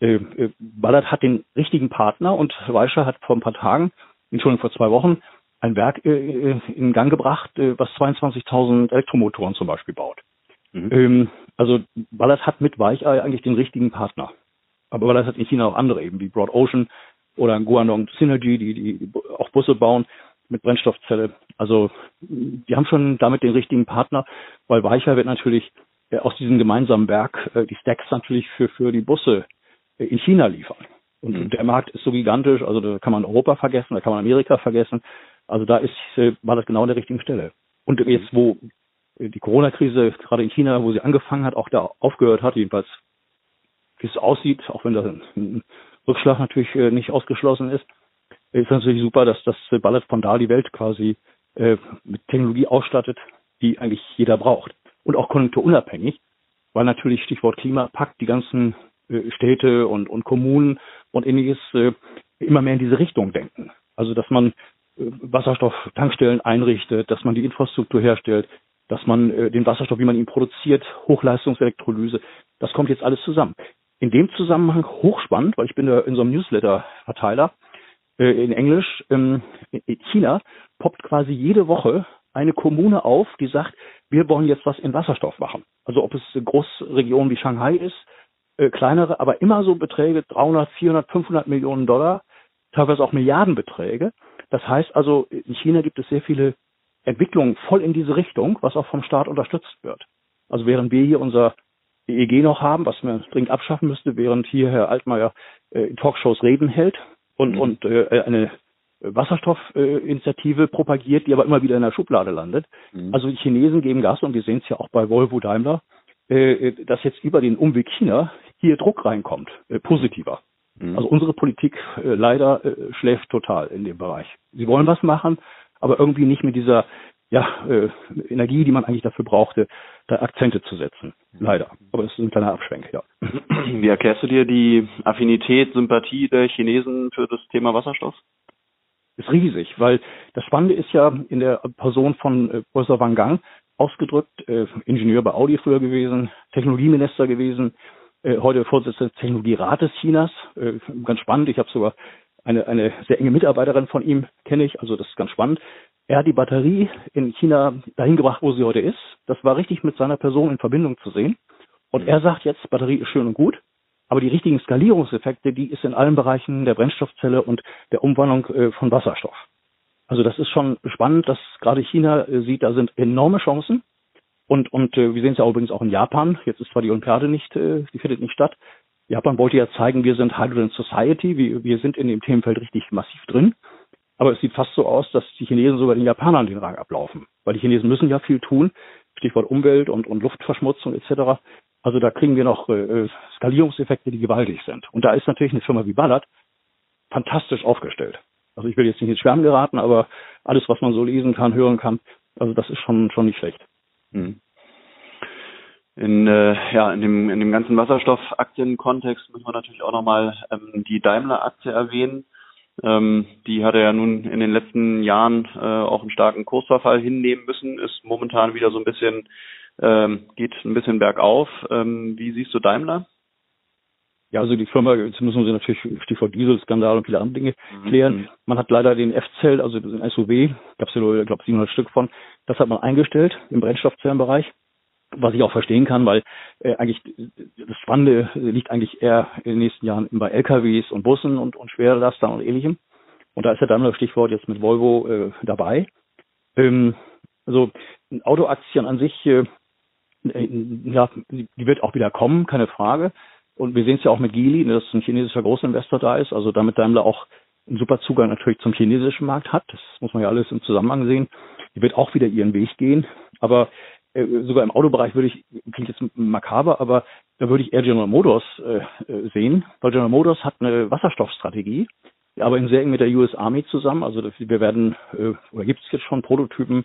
äh, äh, Ballard hat den richtigen Partner und Weischer hat vor ein paar Tagen, Entschuldigung, vor zwei Wochen, ein Werk äh, äh in Gang gebracht, äh, was 22.000 Elektromotoren zum Beispiel baut. Mhm. Ähm, also Ballard hat mit Weichei eigentlich den richtigen Partner. Aber Ballard hat in China auch andere eben, wie Broad Ocean oder Guangdong Synergy, die, die auch Busse bauen mit Brennstoffzelle. Also die haben schon damit den richtigen Partner, weil Weicher wird natürlich äh, aus diesem gemeinsamen Werk äh, die Stacks natürlich für, für die Busse äh, in China liefern. Und mhm. der Markt ist so gigantisch, also da kann man Europa vergessen, da kann man Amerika vergessen. Also da ist, war das genau an der richtigen Stelle. Und jetzt, wo die Corona-Krise gerade in China, wo sie angefangen hat, auch da aufgehört hat, jedenfalls wie es aussieht, auch wenn da ein Rückschlag natürlich nicht ausgeschlossen ist, ist natürlich super, dass das Ballett von da die Welt quasi äh, mit Technologie ausstattet, die eigentlich jeder braucht. Und auch konjunkturunabhängig, weil natürlich Stichwort Klimapakt die ganzen äh, Städte und, und Kommunen und ähnliches äh, immer mehr in diese Richtung denken. Also dass man äh, Wasserstofftankstellen einrichtet, dass man die Infrastruktur herstellt, dass man äh, den Wasserstoff, wie man ihn produziert, Hochleistungselektrolyse, das kommt jetzt alles zusammen. In dem Zusammenhang hochspannend, weil ich bin da in so einem Newsletter-Verteiler, äh, in Englisch, ähm, in China poppt quasi jede Woche eine Kommune auf, die sagt, wir wollen jetzt was in Wasserstoff machen. Also ob es Großregionen wie Shanghai ist, äh, kleinere, aber immer so Beträge 300, 400, 500 Millionen Dollar, teilweise auch Milliardenbeträge. Das heißt also, in China gibt es sehr viele Entwicklungen voll in diese Richtung, was auch vom Staat unterstützt wird. Also während wir hier unser EEG noch haben, was man dringend abschaffen müsste, während hier Herr Altmaier äh, in Talkshows Reden hält, und, mhm. und äh, eine Wasserstoffinitiative äh, propagiert, die aber immer wieder in der Schublade landet. Mhm. Also die Chinesen geben Gas und wir sehen es ja auch bei Volvo Daimler, äh, dass jetzt über den Umweg China hier Druck reinkommt, äh, positiver. Mhm. Also unsere Politik äh, leider äh, schläft total in dem Bereich. Sie wollen was machen, aber irgendwie nicht mit dieser ja, äh, Energie, die man eigentlich dafür brauchte, da Akzente zu setzen. Leider. Aber es ist ein kleiner Abschwenk, ja. Wie erklärst du dir die Affinität, Sympathie der Chinesen für das Thema Wasserstoff? Ist riesig, weil das Spannende ist ja in der Person von äh, Professor Wang Gang ausgedrückt, äh, Ingenieur bei Audi früher gewesen, Technologieminister gewesen, äh, heute Vorsitzender des Technologierates Chinas. Äh, ganz spannend. Ich habe sogar eine, eine sehr enge Mitarbeiterin von ihm, kenne ich, also das ist ganz spannend. Er hat die Batterie in China dahin gebracht, wo sie heute ist. Das war richtig mit seiner Person in Verbindung zu sehen. Und er sagt jetzt, Batterie ist schön und gut, aber die richtigen Skalierungseffekte, die ist in allen Bereichen der Brennstoffzelle und der Umwandlung äh, von Wasserstoff. Also das ist schon spannend, dass gerade China äh, sieht, da sind enorme Chancen. Und, und äh, wir sehen es ja übrigens auch in Japan. Jetzt ist zwar die Olympiade nicht, die findet nicht statt. Japan wollte ja zeigen, wir sind Hydrogen Society, wir, wir sind in dem Themenfeld richtig massiv drin. Aber es sieht fast so aus, dass die Chinesen sogar den Japanern den Rang ablaufen. Weil die Chinesen müssen ja viel tun. Stichwort Umwelt und, und Luftverschmutzung etc. Also da kriegen wir noch äh, Skalierungseffekte, die gewaltig sind. Und da ist natürlich eine Firma wie Ballard fantastisch aufgestellt. Also ich will jetzt nicht ins Schwärmen geraten, aber alles, was man so lesen kann, hören kann, also das ist schon, schon nicht schlecht. Hm. in, äh, ja, in dem, in dem ganzen Wasserstoffaktien-Kontext müssen wir natürlich auch nochmal ähm, die Daimler-Aktie erwähnen. Ähm, die hatte ja nun in den letzten Jahren äh, auch einen starken Kursverfall hinnehmen müssen, ist momentan wieder so ein bisschen, ähm, geht ein bisschen bergauf. Ähm, wie siehst du Daimler? Ja, also die Firma, jetzt müssen wir natürlich Stichwort Dieselskandal und viele andere Dinge mhm. klären. Man hat leider den F-Zelt, also den SUV, gab es ja nur, ich glaube, 700 Stück von, das hat man eingestellt im Brennstoffzellenbereich was ich auch verstehen kann, weil äh, eigentlich das Spannende liegt eigentlich eher in den nächsten Jahren bei LKWs und Bussen und, und Schwerlastern und ähnlichem. Und da ist ja dann das Stichwort jetzt mit Volvo äh, dabei. Ähm, also Autoaktien an sich, äh, äh, ja, die wird auch wieder kommen, keine Frage. Und wir sehen es ja auch mit Geely, dass ein chinesischer Großinvestor da ist, also damit Daimler auch einen super Zugang natürlich zum chinesischen Markt hat. Das muss man ja alles im Zusammenhang sehen. Die wird auch wieder ihren Weg gehen. Aber sogar im Autobereich würde ich, klingt jetzt makaber, aber da würde ich eher General Motors äh, äh, sehen, weil General Motors hat eine Wasserstoffstrategie, die arbeiten sehr eng mit der US Army zusammen. Also wir werden, äh, oder gibt es jetzt schon Prototypen,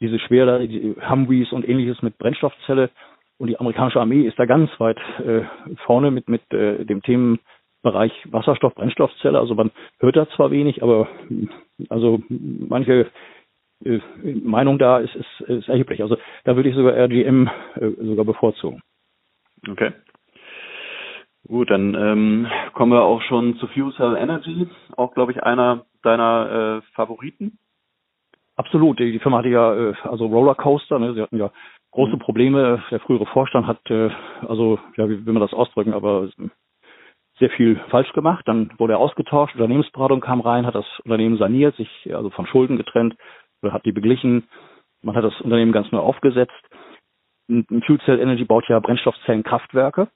diese schwere die Humvees und ähnliches mit Brennstoffzelle. Und die amerikanische Armee ist da ganz weit äh, vorne mit, mit äh, dem Themenbereich Wasserstoff, Brennstoffzelle. Also man hört da zwar wenig, aber also manche äh, Meinung da ist, ist, ist erheblich. Also da würde ich sogar RGM äh, sogar bevorzugen. Okay. Gut, dann ähm, kommen wir auch schon zu Fuel Cell Energy, auch glaube ich einer deiner äh, Favoriten. Absolut, die, die Firma hatte ja äh, also Rollercoaster, ne? sie hatten ja große mhm. Probleme. Der frühere Vorstand hat äh, also ja, wie will man das ausdrücken, aber sehr viel falsch gemacht. Dann wurde er ausgetauscht, Unternehmensberatung kam rein, hat das Unternehmen saniert, sich also von Schulden getrennt hat die beglichen. Man hat das Unternehmen ganz neu aufgesetzt. Fuel Cell Energy baut ja Brennstoffzellenkraftwerke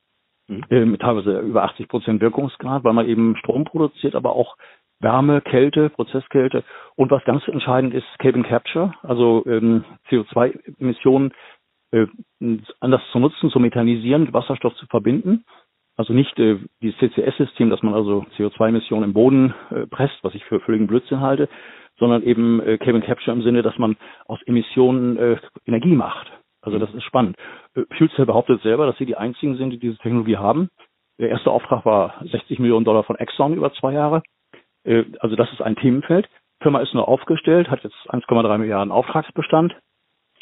mhm. äh, mit teilweise über 80 Prozent Wirkungsgrad, weil man eben Strom produziert, aber auch Wärme, Kälte, Prozesskälte und was ganz entscheidend ist, Carbon Capture, also ähm, CO2-Emissionen äh, anders zu nutzen, zu methanisieren, mit Wasserstoff zu verbinden. Also nicht äh, dieses CCS-System, dass man also CO2-Emissionen im Boden äh, presst, was ich für völligen Blödsinn halte, sondern eben äh, Carbon Capture im Sinne, dass man aus Emissionen äh, Energie macht. Also das ist spannend. Äh, FuelCell behauptet selber, dass sie die einzigen sind, die diese Technologie haben. Der erste Auftrag war 60 Millionen Dollar von Exxon über zwei Jahre. Äh, also das ist ein Themenfeld. Die Firma ist nur aufgestellt, hat jetzt 1,3 Milliarden Auftragsbestand,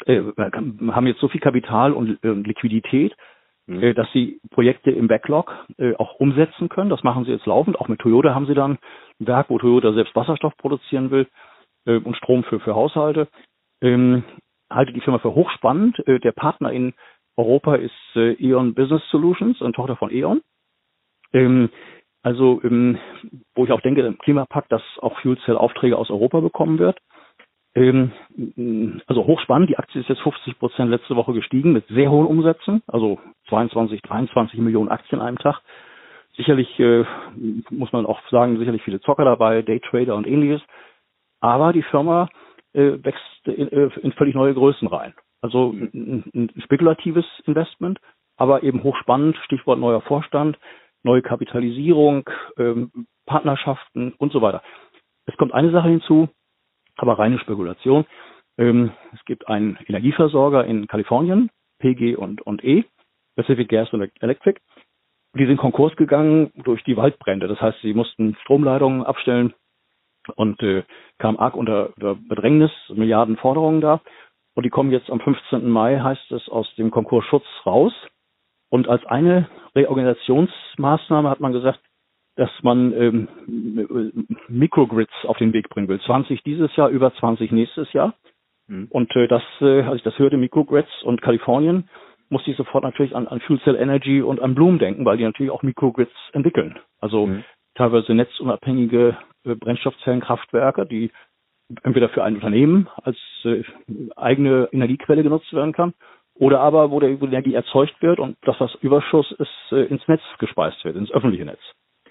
äh, haben jetzt so viel Kapital und äh, Liquidität, mhm. äh, dass sie Projekte im Backlog äh, auch umsetzen können. Das machen sie jetzt laufend. Auch mit Toyota haben sie dann ein Werk, wo Toyota selbst Wasserstoff produzieren will äh, und Strom für, für Haushalte. Ähm, halte die Firma für hochspannend. Äh, der Partner in Europa ist äh, E.ON Business Solutions, eine Tochter von E.ON. Ähm, also, ähm, wo ich auch denke, im Klimapakt, dass auch Fuel Cell Aufträge aus Europa bekommen wird. Ähm, also hochspannend. Die Aktie ist jetzt 50 Prozent letzte Woche gestiegen mit sehr hohen Umsätzen, also 22, 23 Millionen Aktien an einem Tag. Sicherlich äh, muss man auch sagen, sicherlich viele Zocker dabei, Daytrader und ähnliches. Aber die Firma äh, wächst in, äh, in völlig neue Größen rein. Also ein, ein spekulatives Investment, aber eben hochspannend, Stichwort neuer Vorstand, neue Kapitalisierung, ähm, Partnerschaften und so weiter. Es kommt eine Sache hinzu, aber reine Spekulation. Ähm, es gibt einen Energieversorger in Kalifornien, PG und, und E, Pacific Gas und Electric. Die sind Konkurs gegangen durch die Waldbrände. Das heißt, sie mussten Stromleitungen abstellen, und äh, kam arg unter, unter Bedrängnis, Milliarden Forderungen da. Und die kommen jetzt am 15. Mai, heißt es, aus dem Konkursschutz raus. Und als eine Reorganisationsmaßnahme hat man gesagt, dass man ähm, Microgrids auf den Weg bringen will. 20 dieses Jahr, über 20 nächstes Jahr. Mhm. Und äh, das, äh, als ich das hörte, Microgrids und Kalifornien, musste ich sofort natürlich an, an Fuel Cell Energy und an Bloom denken, weil die natürlich auch Microgrids entwickeln. Also mhm. Teilweise netzunabhängige äh, Brennstoffzellenkraftwerke, die entweder für ein Unternehmen als äh, eigene Energiequelle genutzt werden kann oder aber wo der Energie erzeugt wird und das, was Überschuss ist, äh, ins Netz gespeist wird, ins öffentliche Netz.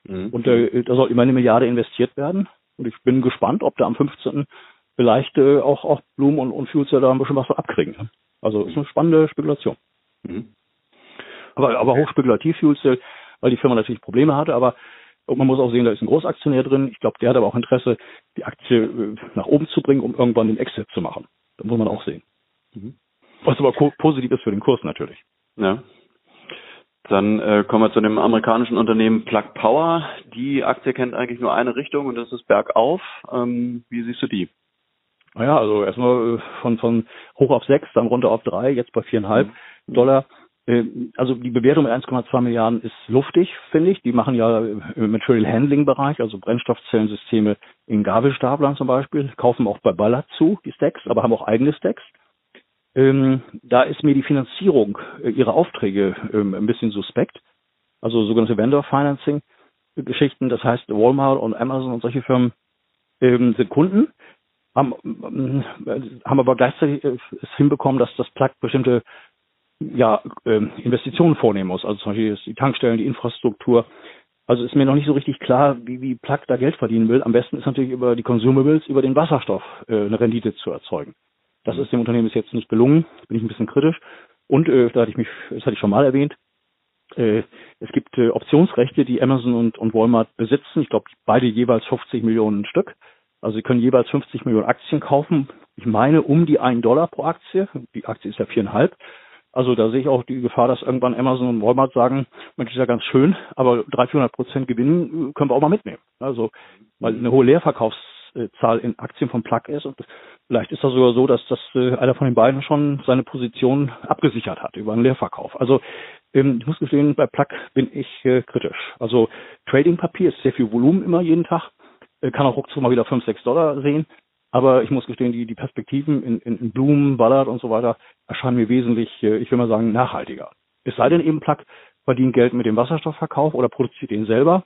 Mhm. Und äh, da soll immer eine Milliarde investiert werden. Und ich bin gespannt, ob da am 15. vielleicht äh, auch, auch Blumen und, und Fuelcell da ein bisschen was von abkriegen. Ne? Also ist eine spannende Spekulation. Mhm. Aber, aber hochspekulativ Fuelcell, weil die Firma natürlich Probleme hatte, aber und man muss auch sehen, da ist ein Großaktionär drin. Ich glaube, der hat aber auch Interesse, die Aktie äh, nach oben zu bringen, um irgendwann den Exit zu machen. Das muss man auch sehen. Mhm. Was aber positiv ist für den Kurs natürlich. Ja. Dann äh, kommen wir zu dem amerikanischen Unternehmen Plug Power. Die Aktie kennt eigentlich nur eine Richtung und das ist bergauf. Ähm, wie siehst du die? Naja, also erstmal äh, von, von hoch auf sechs, dann runter auf drei, jetzt bei viereinhalb mhm. Dollar. Äh, also die Bewertung mit 1,2 Milliarden ist luftig, finde ich. Die machen ja im Material Handling Bereich, also Brennstoffzellensysteme in Gabelstaplern zum Beispiel, kaufen auch bei Ballard zu, die Stacks, aber haben auch eigene Stacks. Ähm, da ist mir die Finanzierung äh, ihrer Aufträge ähm, ein bisschen suspekt. Also sogenannte Vendor Financing Geschichten. Das heißt, Walmart und Amazon und solche Firmen ähm, sind Kunden, haben, äh, haben aber gleichzeitig äh, es hinbekommen, dass das Plug bestimmte ja, ähm, Investitionen vornehmen muss. Also zum Beispiel die Tankstellen, die Infrastruktur. Also ist mir noch nicht so richtig klar, wie, wie Plug da Geld verdienen will. Am besten ist natürlich über die Consumables, über den Wasserstoff äh, eine Rendite zu erzeugen. Das ist dem Unternehmen bis jetzt nicht gelungen, bin ich ein bisschen kritisch. Und äh, da hatte ich mich, das hatte ich schon mal erwähnt, äh, es gibt äh, Optionsrechte, die Amazon und, und Walmart besitzen. Ich glaube, beide jeweils 50 Millionen Stück. Also sie können jeweils 50 Millionen Aktien kaufen. Ich meine um die 1 Dollar pro Aktie. Die Aktie ist ja viereinhalb. Also da sehe ich auch die Gefahr, dass irgendwann Amazon und Walmart sagen, Mensch, ist ja ganz schön, aber 300, 400 Prozent Gewinn äh, können wir auch mal mitnehmen. Also weil eine hohe Leerverkaufszahl in Aktien von Plug ist und vielleicht ist das sogar so, dass das äh, einer von den beiden schon seine Position abgesichert hat über einen Leerverkauf. Also ähm, ich muss gestehen, bei Plug bin ich äh, kritisch. Also Trading-Papier ist sehr viel Volumen immer jeden Tag, kann auch ruckzuck mal wieder 5, 6 Dollar sehen. Aber ich muss gestehen, die, die Perspektiven in, in, in Blumen, Ballard und so weiter erscheinen mir wesentlich, äh, ich will mal sagen, nachhaltiger. Es sei denn eben Plug verdient Geld mit dem Wasserstoffverkauf oder produziert den selber.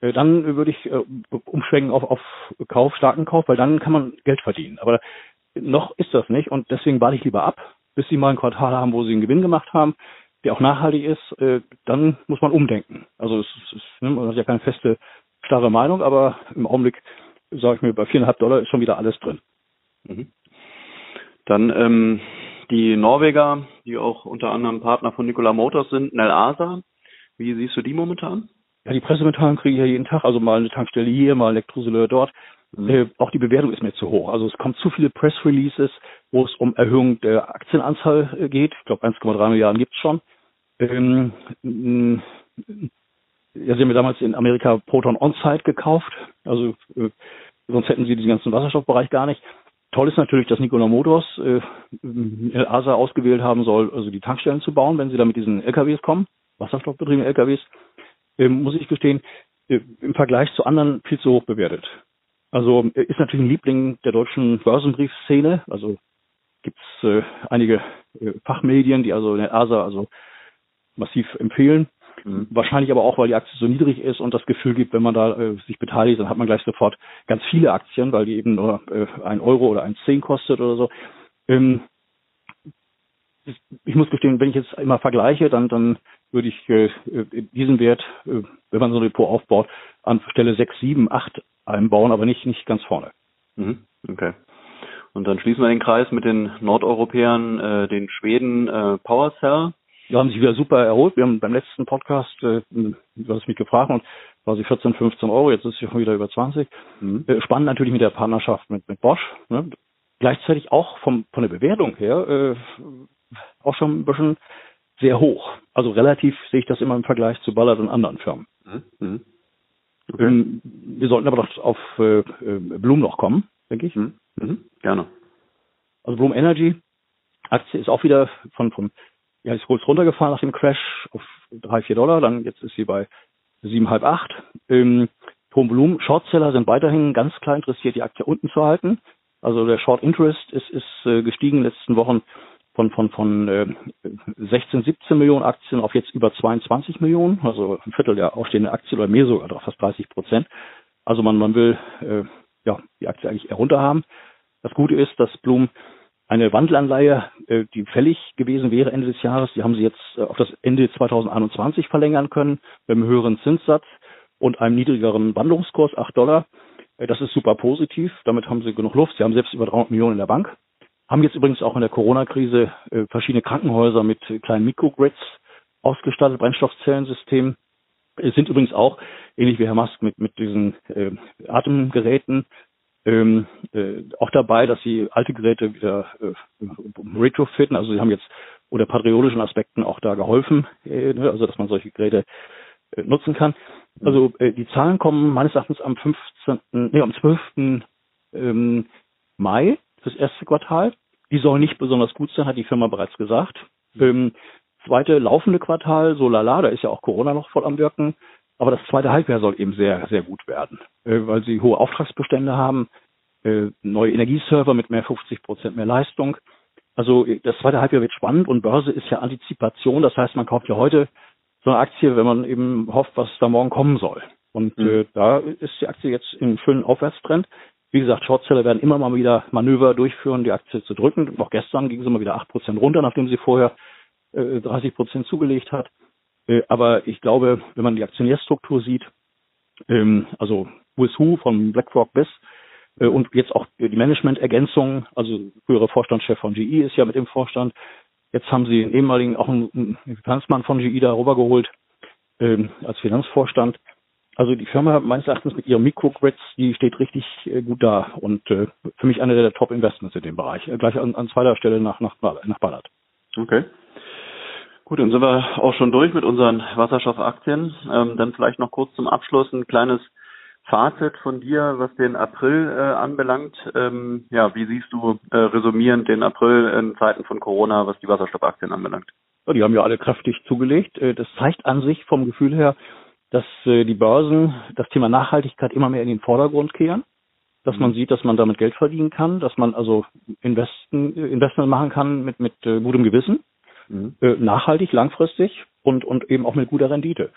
Äh, dann würde ich äh, umschwenken auf, auf Kauf, starken Kauf, weil dann kann man Geld verdienen. Aber noch ist das nicht und deswegen warte ich lieber ab, bis sie mal ein Quartal haben, wo sie einen Gewinn gemacht haben, der auch nachhaltig ist. Dann muss man umdenken. Also es, es, ne, man hat ja keine feste, starre Meinung, aber im Augenblick sage ich mir, bei viereinhalb Dollar ist schon wieder alles drin. Mhm. Dann ähm, die Norweger, die auch unter anderem Partner von Nikola Motors sind, Nel Asa. Wie siehst du die momentan? Ja, die Pressemitteilungen kriege ich ja jeden Tag, also mal eine Tankstelle hier, mal Elektroseleur dort. Mhm. Äh, auch die Bewertung ist mir zu hoch. Also es kommen zu viele Press Releases, wo es um Erhöhung der Aktienanzahl äh, geht. Ich glaube 1,3 Milliarden gibt's schon. Ähm, ja, sie haben ja damals in Amerika Proton On-Site gekauft. Also äh, sonst hätten sie diesen ganzen Wasserstoffbereich gar nicht. Toll ist natürlich, dass Nikola Motors äh, ASA ausgewählt haben soll, also die Tankstellen zu bauen, wenn sie da mit diesen LKWs kommen, wasserstoffbetriebene LKWs, äh, muss ich gestehen, äh, im Vergleich zu anderen viel zu hoch bewertet. Also äh, ist natürlich ein Liebling der deutschen Börsenbriefszene. Also gibt es äh, einige äh, Fachmedien, die also den ASA also massiv empfehlen. Mhm. Wahrscheinlich aber auch, weil die Aktie so niedrig ist und das Gefühl gibt, wenn man da äh, sich beteiligt, dann hat man gleich sofort ganz viele Aktien, weil die eben nur äh, ein Euro oder ein Zehn kostet oder so. Ähm, ich muss gestehen, wenn ich jetzt immer vergleiche, dann, dann würde ich äh, diesen Wert, äh, wenn man so ein Depot aufbaut, an Stelle 6, 7, 8 einbauen, aber nicht, nicht ganz vorne. Mhm. Okay. Und dann schließen wir den Kreis mit den Nordeuropäern, äh, den Schweden äh, PowerCell. Die haben sich wieder super erholt. Wir haben beim letzten Podcast, äh, du hast mich gefragt, und war sie 14, 15 Euro, jetzt ist sie schon wieder über 20. Mhm. Äh, spannend natürlich mit der Partnerschaft mit, mit Bosch. Ne? Gleichzeitig auch vom, von der Bewertung her äh, auch schon ein bisschen sehr hoch. Also relativ sehe ich das immer im Vergleich zu Ballard und anderen Firmen. Mhm. mhm. Okay. Ähm, wir sollten aber doch auf äh, äh, Bloom noch kommen, denke ich. Mhm. Mhm. Gerne. Also Bloom Energy Aktie ist auch wieder von, von ja, ist kurz runtergefahren nach dem Crash auf drei, vier Dollar, dann jetzt ist sie bei siebenhalb, acht. Ähm, hohem Volumen. Shortseller sind weiterhin ganz klar interessiert, die Aktie unten zu halten. Also der Short Interest ist, ist äh, gestiegen in den letzten Wochen von, von, von äh, 16, 17 Millionen Aktien auf jetzt über 22 Millionen, also ein Viertel der ausstehenden Aktien oder mehr sogar, fast 30 Prozent. Also man, man will äh, ja, die Aktie eigentlich eher runter haben. Das Gute ist, dass Blum eine Wandelanleihe, äh, die fällig gewesen wäre Ende des Jahres, die haben sie jetzt äh, auf das Ende 2021 verlängern können, mit einem höheren Zinssatz und einem niedrigeren Wandlungskurs, 8 Dollar. Äh, das ist super positiv. Damit haben sie genug Luft. Sie haben selbst über 300 Millionen in der Bank. Haben jetzt übrigens auch in der Corona-Krise verschiedene Krankenhäuser mit kleinen Mikrogrids ausgestattet, Brennstoffzellensystemen. Sind übrigens auch, ähnlich wie Herr Musk, mit, mit diesen äh, Atemgeräten ähm, äh, auch dabei, dass sie alte Geräte wieder äh, retrofitten. Also sie haben jetzt oder patriotischen Aspekten auch da geholfen, äh, ne, also dass man solche Geräte äh, nutzen kann. Also äh, die Zahlen kommen meines Erachtens am 15., nee, am 12. Ähm, Mai fürs erste Quartal. Die soll nicht besonders gut sein, hat die Firma bereits gesagt. Ähm, zweite laufende Quartal, so lala, da ist ja auch Corona noch voll am Wirken. Aber das zweite Halbjahr soll eben sehr, sehr gut werden, äh, weil sie hohe Auftragsbestände haben, äh, neue Energieserver mit mehr 50 Prozent mehr Leistung. Also äh, das zweite Halbjahr wird spannend und Börse ist ja Antizipation. Das heißt, man kauft ja heute so eine Aktie, wenn man eben hofft, was da morgen kommen soll. Und mhm. äh, da ist die Aktie jetzt im schönen Aufwärtstrend. Wie gesagt, Shortseller werden immer mal wieder Manöver durchführen, die Aktie zu drücken. Auch gestern ging sie mal wieder acht Prozent runter, nachdem sie vorher äh, 30 Prozent zugelegt hat. Äh, aber ich glaube, wenn man die Aktionärstruktur sieht, ähm, also Who von BlackRock bis äh, und jetzt auch die Management-Ergänzung, also frühere Vorstandschef von GE ist ja mit dem Vorstand. Jetzt haben sie einen ehemaligen, auch einen Finanzmann von GE da rübergeholt ähm, als Finanzvorstand. Also die Firma meines Erachtens mit ihren Microgrids, die steht richtig äh, gut da und äh, für mich eine der Top-Investments in dem Bereich. Äh, gleich an, an zweiter Stelle nach, nach, nach Ballard. Okay. Gut, dann sind wir auch schon durch mit unseren Wasserstoffaktien. Ähm, dann vielleicht noch kurz zum Abschluss ein kleines Fazit von dir, was den April äh, anbelangt. Ähm, ja, wie siehst du äh, resumierend den April in Zeiten von Corona, was die Wasserstoffaktien anbelangt? Ja, die haben ja alle kräftig zugelegt. Äh, das zeigt an sich vom Gefühl her, dass äh, die Börsen das Thema Nachhaltigkeit immer mehr in den Vordergrund kehren, dass man mhm. sieht, dass man damit Geld verdienen kann, dass man also Investen, Investment machen kann mit, mit äh, gutem Gewissen mhm. äh, nachhaltig, langfristig und, und eben auch mit guter Rendite.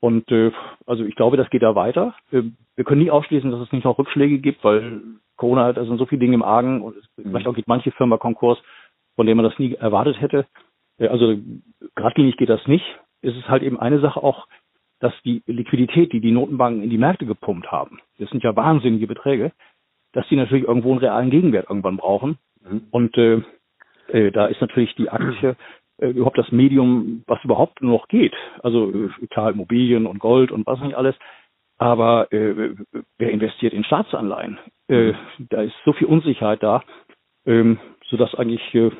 Und äh, also ich glaube, das geht da weiter. Äh, wir können nie ausschließen, dass es nicht noch Rückschläge gibt, weil Corona hat, da sind so viele Dinge im Argen und mhm. vielleicht auch geht manche Firma Konkurs, von dem man das nie erwartet hätte. Äh, also geradlinig geht das nicht. Es ist halt eben eine Sache auch, dass die Liquidität, die die Notenbanken in die Märkte gepumpt haben, das sind ja wahnsinnige Beträge, dass die natürlich irgendwo einen realen Gegenwert irgendwann brauchen. Mhm. Und äh, äh, da ist natürlich die Aktie äh, überhaupt das Medium, was überhaupt noch geht. Also äh, klar, Immobilien und Gold und was nicht alles. Aber äh, wer investiert in Staatsanleihen? Äh, da ist so viel Unsicherheit da, ähm, sodass eigentlich äh,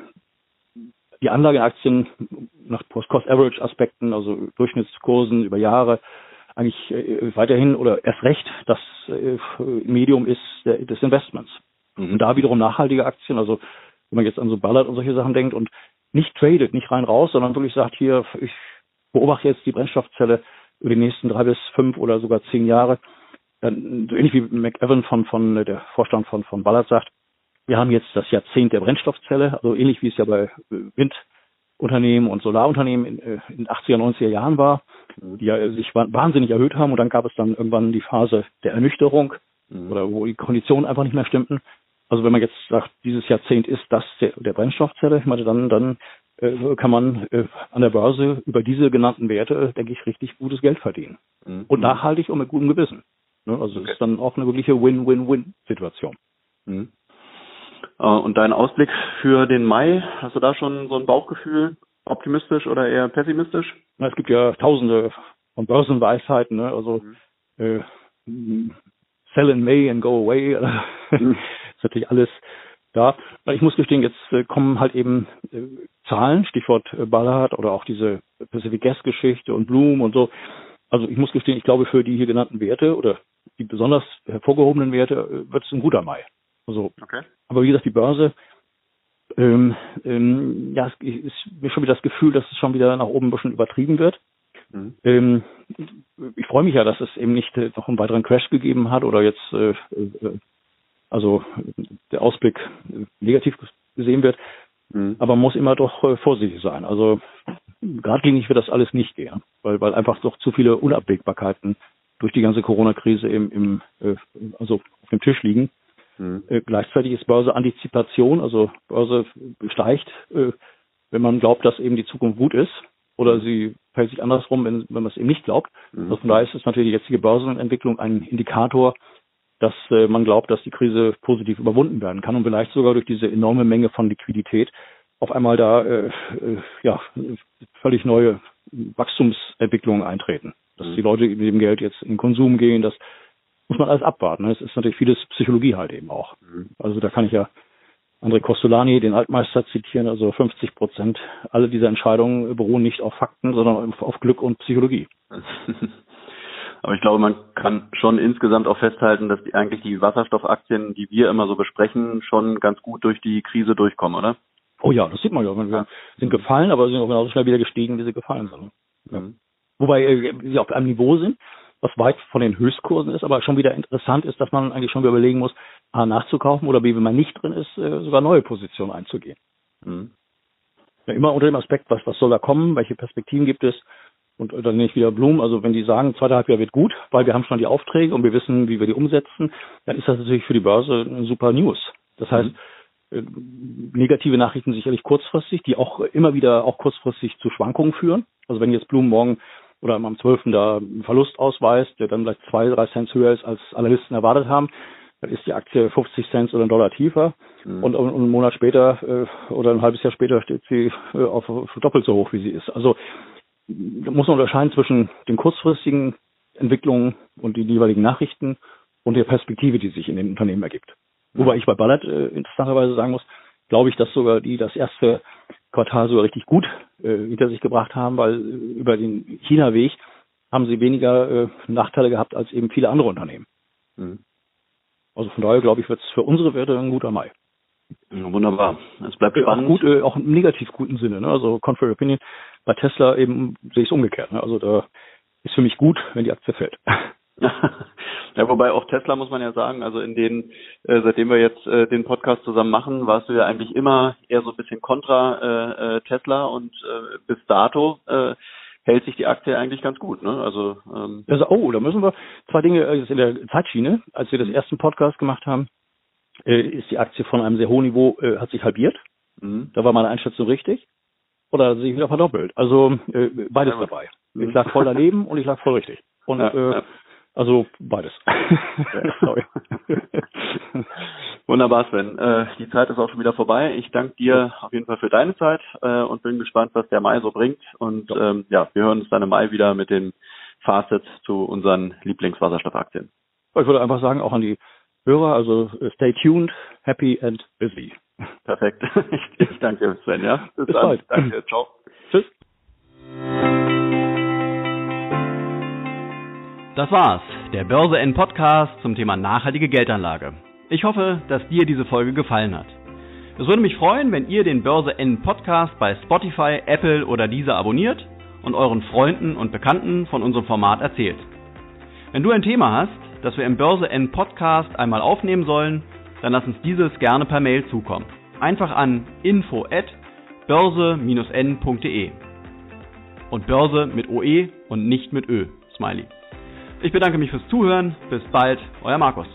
die Anlageaktien nach Post-Cost-Average-Aspekten, also Durchschnittskursen über Jahre, eigentlich äh, weiterhin oder erst recht das äh, Medium ist der, des Investments. Mhm. Und da wiederum nachhaltige Aktien, also wenn man jetzt an so Ballard und solche Sachen denkt und nicht tradet, nicht rein raus, sondern wirklich sagt, hier, ich beobachte jetzt die Brennstoffzelle über die nächsten drei bis fünf oder sogar zehn Jahre. Dann, so ähnlich wie McEwan von, von äh, der Vorstand von, von Ballard sagt, wir haben jetzt das Jahrzehnt der Brennstoffzelle, also ähnlich wie es ja bei äh, Windunternehmen und Solarunternehmen in, äh, in 80er, 90er Jahren war, die ja sich wahnsinnig erhöht haben und dann gab es dann irgendwann die Phase der Ernüchterung mhm. oder wo die Konditionen einfach nicht mehr stimmten. Also wenn man jetzt sagt, dieses Jahrzehnt ist das der, der Brennstoffzelle, ich meine, dann, dann äh, kann man äh, an der Börse über diese genannten Werte, denke ich, richtig gutes Geld verdienen. Mhm. Und nachhaltig und mit gutem Gewissen. Ne? Also okay. ist dann auch eine wirkliche Win-Win-Win-Situation. Mhm. Äh, und dein Ausblick für den Mai, hast du da schon so ein Bauchgefühl? Optimistisch oder eher pessimistisch? Na, es gibt ja tausende von Börsenweisheiten, ne? also mhm. äh, sell in May and go away. Ist natürlich alles da. Ich muss gestehen, jetzt äh, kommen halt eben äh, Zahlen, Stichwort äh, Ballard oder auch diese Pacific Gas Geschichte und Bloom und so. Also ich muss gestehen, ich glaube für die hier genannten Werte oder die besonders hervorgehobenen Werte wird es ein guter Mai. Also, okay. aber wie gesagt, die Börse, ähm, ähm, ja, es ist mir schon wieder das Gefühl, dass es schon wieder nach oben ein bisschen übertrieben wird. Mhm. Ähm, ich freue mich ja, dass es eben nicht noch einen weiteren Crash gegeben hat oder jetzt äh, äh, also der Ausblick negativ gesehen wird. Mhm. Aber man muss immer doch äh, vorsichtig sein. Also geradlinig wird das alles nicht gehen, weil, weil einfach doch zu viele Unabwägbarkeiten durch die ganze Corona-Krise im, im äh, also auf dem Tisch liegen. Mhm. Äh, gleichzeitig ist Börse Antizipation, also Börse steigt, äh, wenn man glaubt, dass eben die Zukunft gut ist, oder sie fällt sich andersrum, wenn, wenn man es eben nicht glaubt. Mhm. Also von daher ist es natürlich die jetzige Börsenentwicklung ein Indikator, dass äh, man glaubt, dass die Krise positiv überwunden werden kann und vielleicht sogar durch diese enorme Menge von Liquidität auf einmal da äh, äh, ja völlig neue Wachstumsentwicklungen eintreten. Dass mhm. die Leute mit dem Geld jetzt in Konsum gehen, das muss man alles abwarten. Es ist natürlich vieles Psychologie halt eben auch. Mhm. Also da kann ich ja André Costolani, den Altmeister zitieren, also 50 Prozent. Alle diese Entscheidungen beruhen nicht auf Fakten, sondern auf Glück und Psychologie. Aber ich glaube, man kann schon insgesamt auch festhalten, dass die, eigentlich die Wasserstoffaktien, die wir immer so besprechen, schon ganz gut durch die Krise durchkommen, oder? Oh ja, das sieht man ja. Wir sind gefallen, aber sind auch genauso schnell wieder gestiegen, wie sie gefallen sind. Ja. Mhm. Wobei äh, sie auf einem Niveau sind, was weit von den Höchstkursen ist, aber schon wieder interessant ist, dass man eigentlich schon wieder überlegen muss, A, nachzukaufen oder B, wenn man nicht drin ist, äh, sogar neue Positionen einzugehen. Mhm. Ja, immer unter dem Aspekt, was, was soll da kommen, welche Perspektiven gibt es und dann nehme ich wieder Blumen. Also wenn die sagen, zweiter Halbjahr wird gut, weil wir haben schon die Aufträge und wir wissen, wie wir die umsetzen, dann ist das natürlich für die Börse super News. Das heißt, mhm äh, negative Nachrichten sicherlich kurzfristig, die auch immer wieder auch kurzfristig zu Schwankungen führen. Also wenn jetzt Blumen morgen oder am 12. da einen Verlust ausweist, der dann vielleicht zwei, drei Cent höher ist, als Analysten erwartet haben, dann ist die Aktie 50 Cent oder ein Dollar tiefer mhm. und, und, einen Monat später äh, oder ein halbes Jahr später steht sie äh, auf doppelt so hoch, wie sie ist. Also da muss man unterscheiden zwischen den kurzfristigen Entwicklungen und den jeweiligen Nachrichten und der Perspektive, die sich in den Unternehmen ergibt. Wobei ich bei Ballard äh, interessanterweise sagen muss, glaube ich, dass sogar die das erste Quartal sogar richtig gut äh, hinter sich gebracht haben, weil äh, über den China-Weg haben sie weniger äh, Nachteile gehabt als eben viele andere Unternehmen. Mhm. Also von daher glaube ich, wird es für unsere Werte ein guter Mai. Ja, wunderbar. Es bleibt spannend. Auch, gut, äh, auch im negativ guten Sinne. Ne? Also Contrary Opinion. Bei Tesla eben sehe ich es umgekehrt. Ne? Also da ist für mich gut, wenn die Aktie fällt. Ja, wobei auch Tesla muss man ja sagen, also in den, äh, seitdem wir jetzt äh, den Podcast zusammen machen, warst du ja eigentlich immer eher so ein bisschen kontra äh, äh, Tesla und äh, bis dato äh, hält sich die Aktie eigentlich ganz gut, ne? Also, ähm also oh, da müssen wir zwei Dinge in der Zeitschiene, als wir das mhm. ersten Podcast gemacht haben, äh, ist die Aktie von einem sehr hohen Niveau äh, hat sich halbiert. Mhm. Da war meine Einschätzung richtig. Oder hat sich wieder verdoppelt. Also äh, beides ja, dabei. Ich mhm. lag voll daneben und ich lag voll richtig. Und ja, äh. Also beides. Sorry. Wunderbar, Sven. Äh, die Zeit ist auch schon wieder vorbei. Ich danke dir auf jeden Fall für deine Zeit äh, und bin gespannt, was der Mai so bringt. Und ja, ähm, ja wir hören uns dann im Mai wieder mit dem Fazit zu unseren Lieblingswasserstoffaktien. Ich würde einfach sagen, auch an die Hörer, also äh, stay tuned, happy and busy. Perfekt. Ich, ich danke, Sven. Ja? Bis, Bis dann. bald. Danke. Ciao. Tschüss. Das war's, der Börse N Podcast zum Thema nachhaltige Geldanlage. Ich hoffe, dass dir diese Folge gefallen hat. Es würde mich freuen, wenn ihr den Börse N Podcast bei Spotify, Apple oder dieser abonniert und euren Freunden und Bekannten von unserem Format erzählt. Wenn du ein Thema hast, das wir im Börse N Podcast einmal aufnehmen sollen, dann lass uns dieses gerne per Mail zukommen. Einfach an info at börse-n.de und Börse mit OE und nicht mit Ö. Smiley. Ich bedanke mich fürs Zuhören. Bis bald, euer Markus.